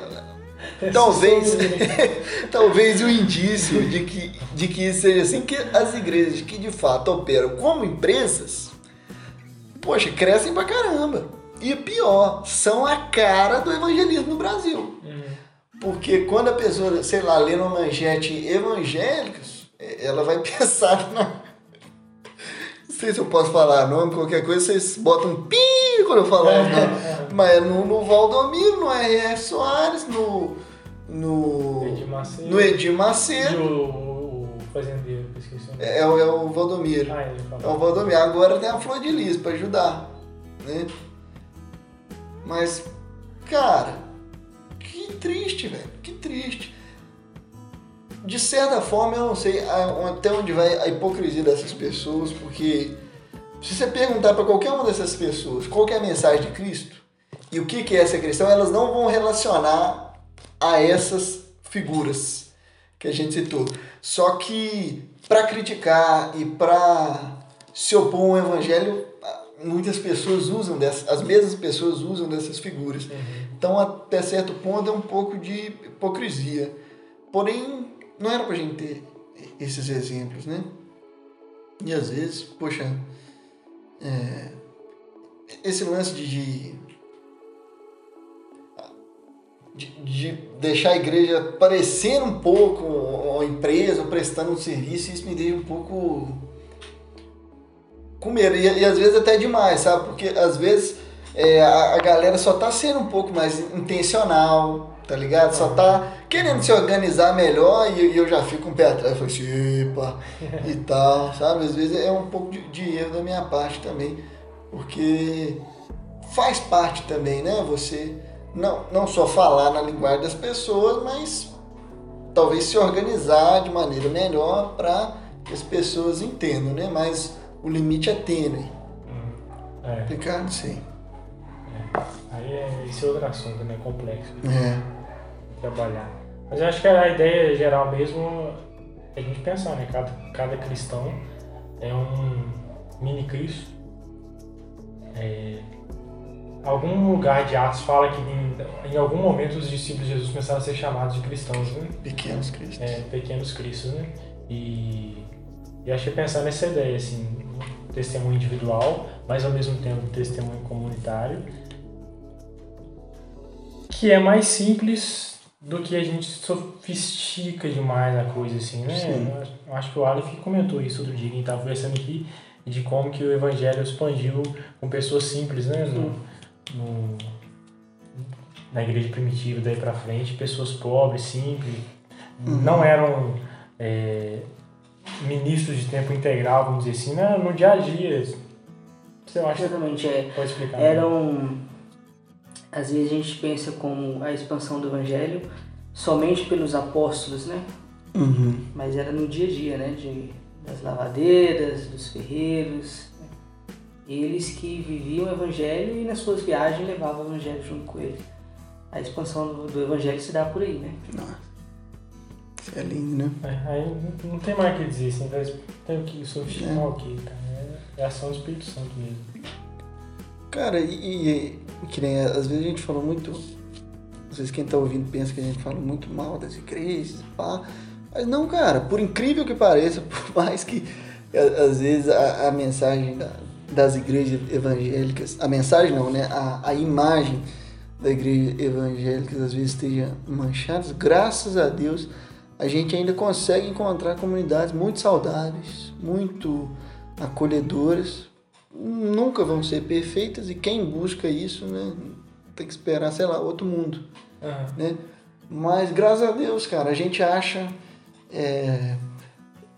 Talvez, talvez o indício de que, de que isso seja assim, que as igrejas que de fato operam como empresas, poxa, crescem pra caramba. E pior, são a cara do evangelismo no Brasil. Uhum. Porque quando a pessoa, sei lá, lê uma manchete evangélicas, ela vai pensar na, sei se eu posso falar nome, qualquer coisa, vocês botam um pi quando eu falar o nome. Mas é no, no Valdomiro, no R.R. Soares, no. No Edir Macedo. No Edir Macedo. E o, o fazendeiro, esqueci o nome. É, é, o, é o Valdomiro. Ah, ele é o Valdomiro. Agora tem a Flor de Lis pra ajudar. Né? Mas, cara, que triste, velho. Que triste de certa forma, eu não sei até onde vai a hipocrisia dessas pessoas, porque se você perguntar para qualquer uma dessas pessoas qual é a mensagem de Cristo e o que é essa questão, elas não vão relacionar a essas figuras que a gente citou. Só que para criticar e para se opor ao evangelho, muitas pessoas usam dessas, as mesmas pessoas usam dessas figuras. Uhum. Então, até certo ponto, é um pouco de hipocrisia. Porém, não era pra gente ter esses exemplos, né? E às vezes, poxa, é, esse lance de, de, de, deixar a igreja parecer um pouco uma empresa, prestando um serviço, isso me deixa um pouco com medo. E, e às vezes até demais, sabe? Porque às vezes é, a, a galera só tá sendo um pouco mais intencional, tá ligado? Só tá querendo se organizar melhor e, eu já fico um pé atrás, falo assim, epa, e tal, sabe? Às vezes é um pouco de, de, erro da minha parte também, porque faz parte também, né? Você não, não só falar na linguagem das pessoas, mas talvez se organizar de maneira melhor para que as pessoas entendam, né? Mas o limite é tênue. Hum, é. Complicado, sim. É. Aí é, esse é outro assunto, né? Complexo. É trabalhar. Mas eu acho que a ideia geral mesmo é a gente pensar, né? Cada, cada cristão é um mini Cristo. É, algum lugar de Atos fala que em, em, algum momento os discípulos de Jesus começaram a ser chamados de cristãos, né? Pequenos cristos. É, pequenos cristos, né? E, e achei pensar nessa ideia, assim, testemunho individual, mas ao mesmo tempo testemunho comunitário, que é mais simples do que a gente sofistica demais a coisa, assim, né? Eu acho que o Aleph comentou isso outro dia, a gente estava conversando aqui, de como que o evangelho expandiu com pessoas simples, né? No, no, na igreja primitiva, daí para frente, pessoas pobres, simples, uhum. não eram é, ministros de tempo integral, vamos dizer assim, né? no dia a dia. Você acha Exatamente, é. Pode explicar. Eram às vezes a gente pensa como a expansão do evangelho somente pelos apóstolos, né? Uhum. Mas era no dia a dia, né? De, das lavadeiras, dos ferreiros. Né? Eles que viviam o evangelho e nas suas viagens levavam o evangelho junto com eles. A expansão do, do evangelho se dá por aí, né? Nossa. Isso é lindo, né? É, aí não tem mais o que dizer, assim, tem que sofisticar é. o quê, cara? É, é ação do Espírito Santo mesmo. Cara, e, e que nem às vezes a gente fala muito. Às vezes quem tá ouvindo pensa que a gente fala muito mal das igrejas, pá. Mas não, cara, por incrível que pareça, por mais que às vezes a, a mensagem da, das igrejas evangélicas, a mensagem não, né? A, a imagem da igreja evangélica às vezes esteja manchada, graças a Deus a gente ainda consegue encontrar comunidades muito saudáveis, muito acolhedoras. Nunca vão ser perfeitas e quem busca isso, né, tem que esperar, sei lá, outro mundo, Aham. né? Mas graças a Deus, cara, a gente acha é,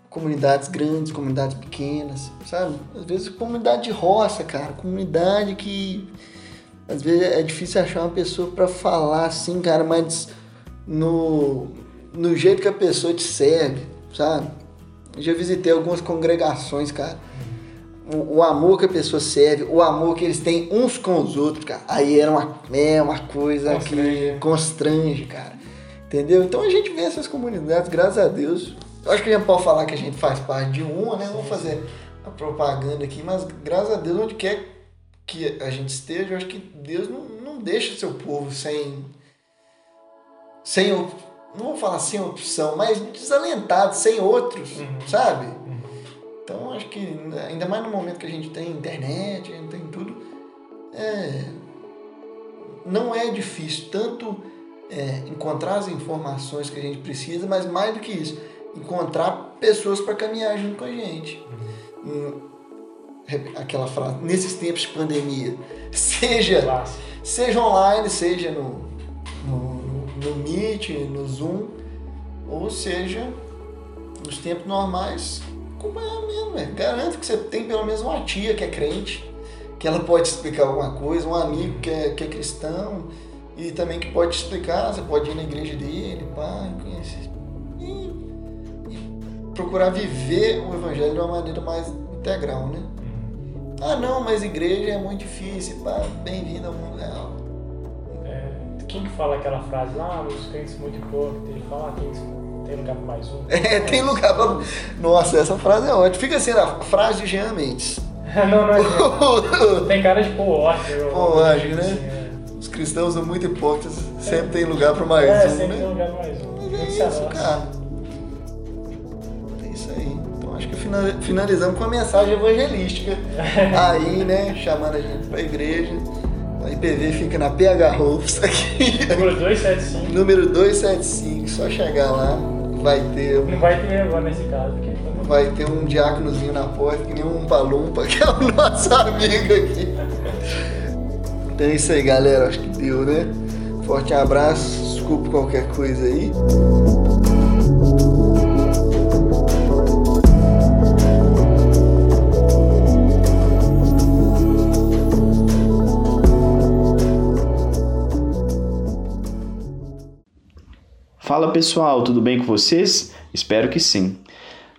comunidades grandes, comunidades pequenas, sabe? Às vezes comunidade de roça, cara, comunidade que às vezes é difícil achar uma pessoa pra falar assim, cara, mas no, no jeito que a pessoa te serve, sabe? Eu já visitei algumas congregações, cara. O, o amor que a pessoa serve, o amor que eles têm uns com os outros, cara. Aí era uma, é uma coisa Constrange. que constrange, cara. Entendeu? Então a gente vê essas comunidades, graças a Deus. Eu acho que a gente pode falar que a gente faz parte de uma, né? Vamos fazer a propaganda aqui, mas graças a Deus, onde quer que a gente esteja, eu acho que Deus não, não deixa seu povo sem. sem. Não vou falar sem opção, mas desalentado, sem outros, Uhum. sabe? Então acho que ainda mais no momento que a gente tem internet, a gente tem tudo, é, não é difícil tanto é, encontrar as informações que a gente precisa, mas mais do que isso, encontrar pessoas para caminhar junto com a gente. Hum, Aquela frase, nesses tempos de pandemia, seja seja online, seja no, no, no Meet, no Zoom, ou seja, nos tempos normais, acompanhar mesmo, velho. Garanto que você tem pelo menos uma tia que é crente, que ela pode te explicar alguma coisa, um amigo que é, que é cristão, e também que pode te explicar, você pode ir na igreja dele, pá, conhecer. E, e procurar viver o evangelho de uma maneira mais integral, né? Ah não, mas igreja é muito difícil, pá, bem-vindo ao mundo real. É, quem que fala aquela frase lá, "Ah, os crentes muito hipócritas, ele fala, ah, tem, tem lugar pra mais um. É, tem lugar pra. Nossa, essa frase é ótima. Fica assim a frase de Jean Mendes. não, não é. Tem cara de poótico. Poótico, né? Os cristãos são muito hipócritas, sempre tem lugar pra mais É, um, sempre né? tem lugar pra mais um. Mas é isso, cara. É isso aí. Então acho que fina- finalizamos com a mensagem evangelística. Aí, né, chamando a gente pra igreja. A IPV fica na PH Rolfs aqui. Número 275. Número 275, só chegar lá, vai ter Não vai ter agora nesse caso, porque Vai ter um diáconozinho na porta, que nem um palumpa, que é o nosso amigo aqui. Então é isso aí, galera. Acho que deu, né? Forte abraço, desculpa qualquer coisa aí. Fala pessoal, tudo bem com vocês? Espero que sim.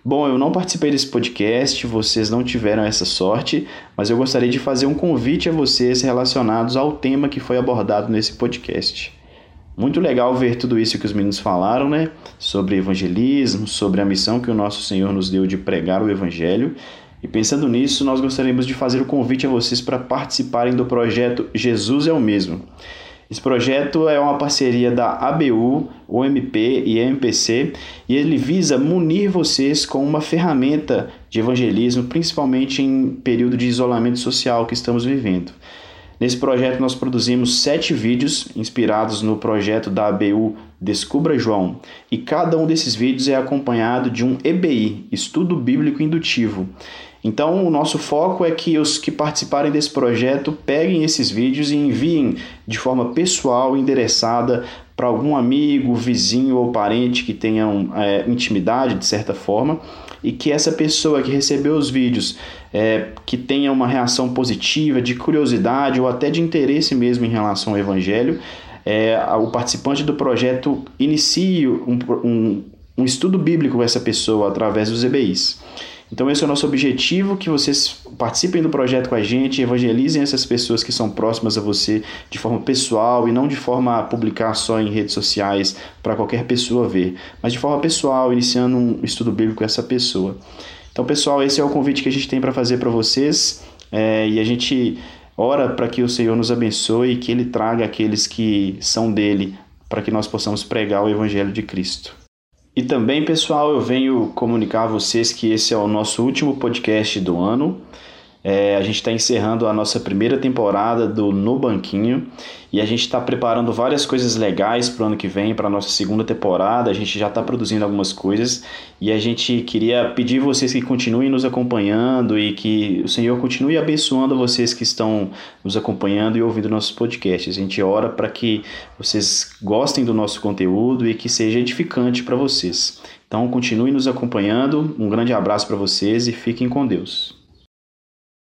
Bom, eu não participei desse podcast, vocês não tiveram essa sorte, mas eu gostaria de fazer um convite a vocês relacionados ao tema que foi abordado nesse podcast. Muito legal ver tudo isso que os meninos falaram, né? Sobre evangelismo, sobre a missão que o nosso Senhor nos deu de pregar o Evangelho. E pensando nisso, nós gostaríamos de fazer o convite a vocês para participarem do projeto Jesus é o Mesmo. Esse projeto é uma parceria da ABU, OMP e MPC e ele visa munir vocês com uma ferramenta de evangelismo, principalmente em período de isolamento social que estamos vivendo. Nesse projeto nós produzimos sete vídeos inspirados no projeto da ABU Descubra João e cada um desses vídeos é acompanhado de um EBI, Estudo Bíblico Indutivo. Então, o nosso foco é que os que participarem desse projeto peguem esses vídeos e enviem de forma pessoal, endereçada para algum amigo, vizinho ou parente que tenham é, intimidade de certa forma e que essa pessoa que recebeu os vídeos é, que tenha uma reação positiva, de curiosidade ou até de interesse mesmo em relação ao Evangelho, é, o participante do projeto inicie um, um, um estudo bíblico com essa pessoa através dos EBIs. Então esse é o nosso objetivo, que vocês participem do projeto com a gente, evangelizem essas pessoas que são próximas a você de forma pessoal e não de forma a publicar só em redes sociais para qualquer pessoa ver, mas de forma pessoal, iniciando um estudo bíblico com essa pessoa. Então pessoal, esse é o convite que a gente tem para fazer para vocês é, e a gente ora para que o Senhor nos abençoe e que Ele traga aqueles que são dele para que nós possamos pregar o Evangelho de Cristo. E também, pessoal, eu venho comunicar a vocês que esse é o nosso último podcast do ano. É, a gente está encerrando a nossa primeira temporada do No Banquinho e a gente está preparando várias coisas legais para o ano que vem, para a nossa segunda temporada. A gente já está produzindo algumas coisas e a gente queria pedir vocês que continuem nos acompanhando e que o Senhor continue abençoando vocês que estão nos acompanhando e ouvindo nossos podcasts. A gente ora para que vocês gostem do nosso conteúdo e que seja edificante para vocês. Então, continue nos acompanhando. Um grande abraço para vocês e fiquem com Deus.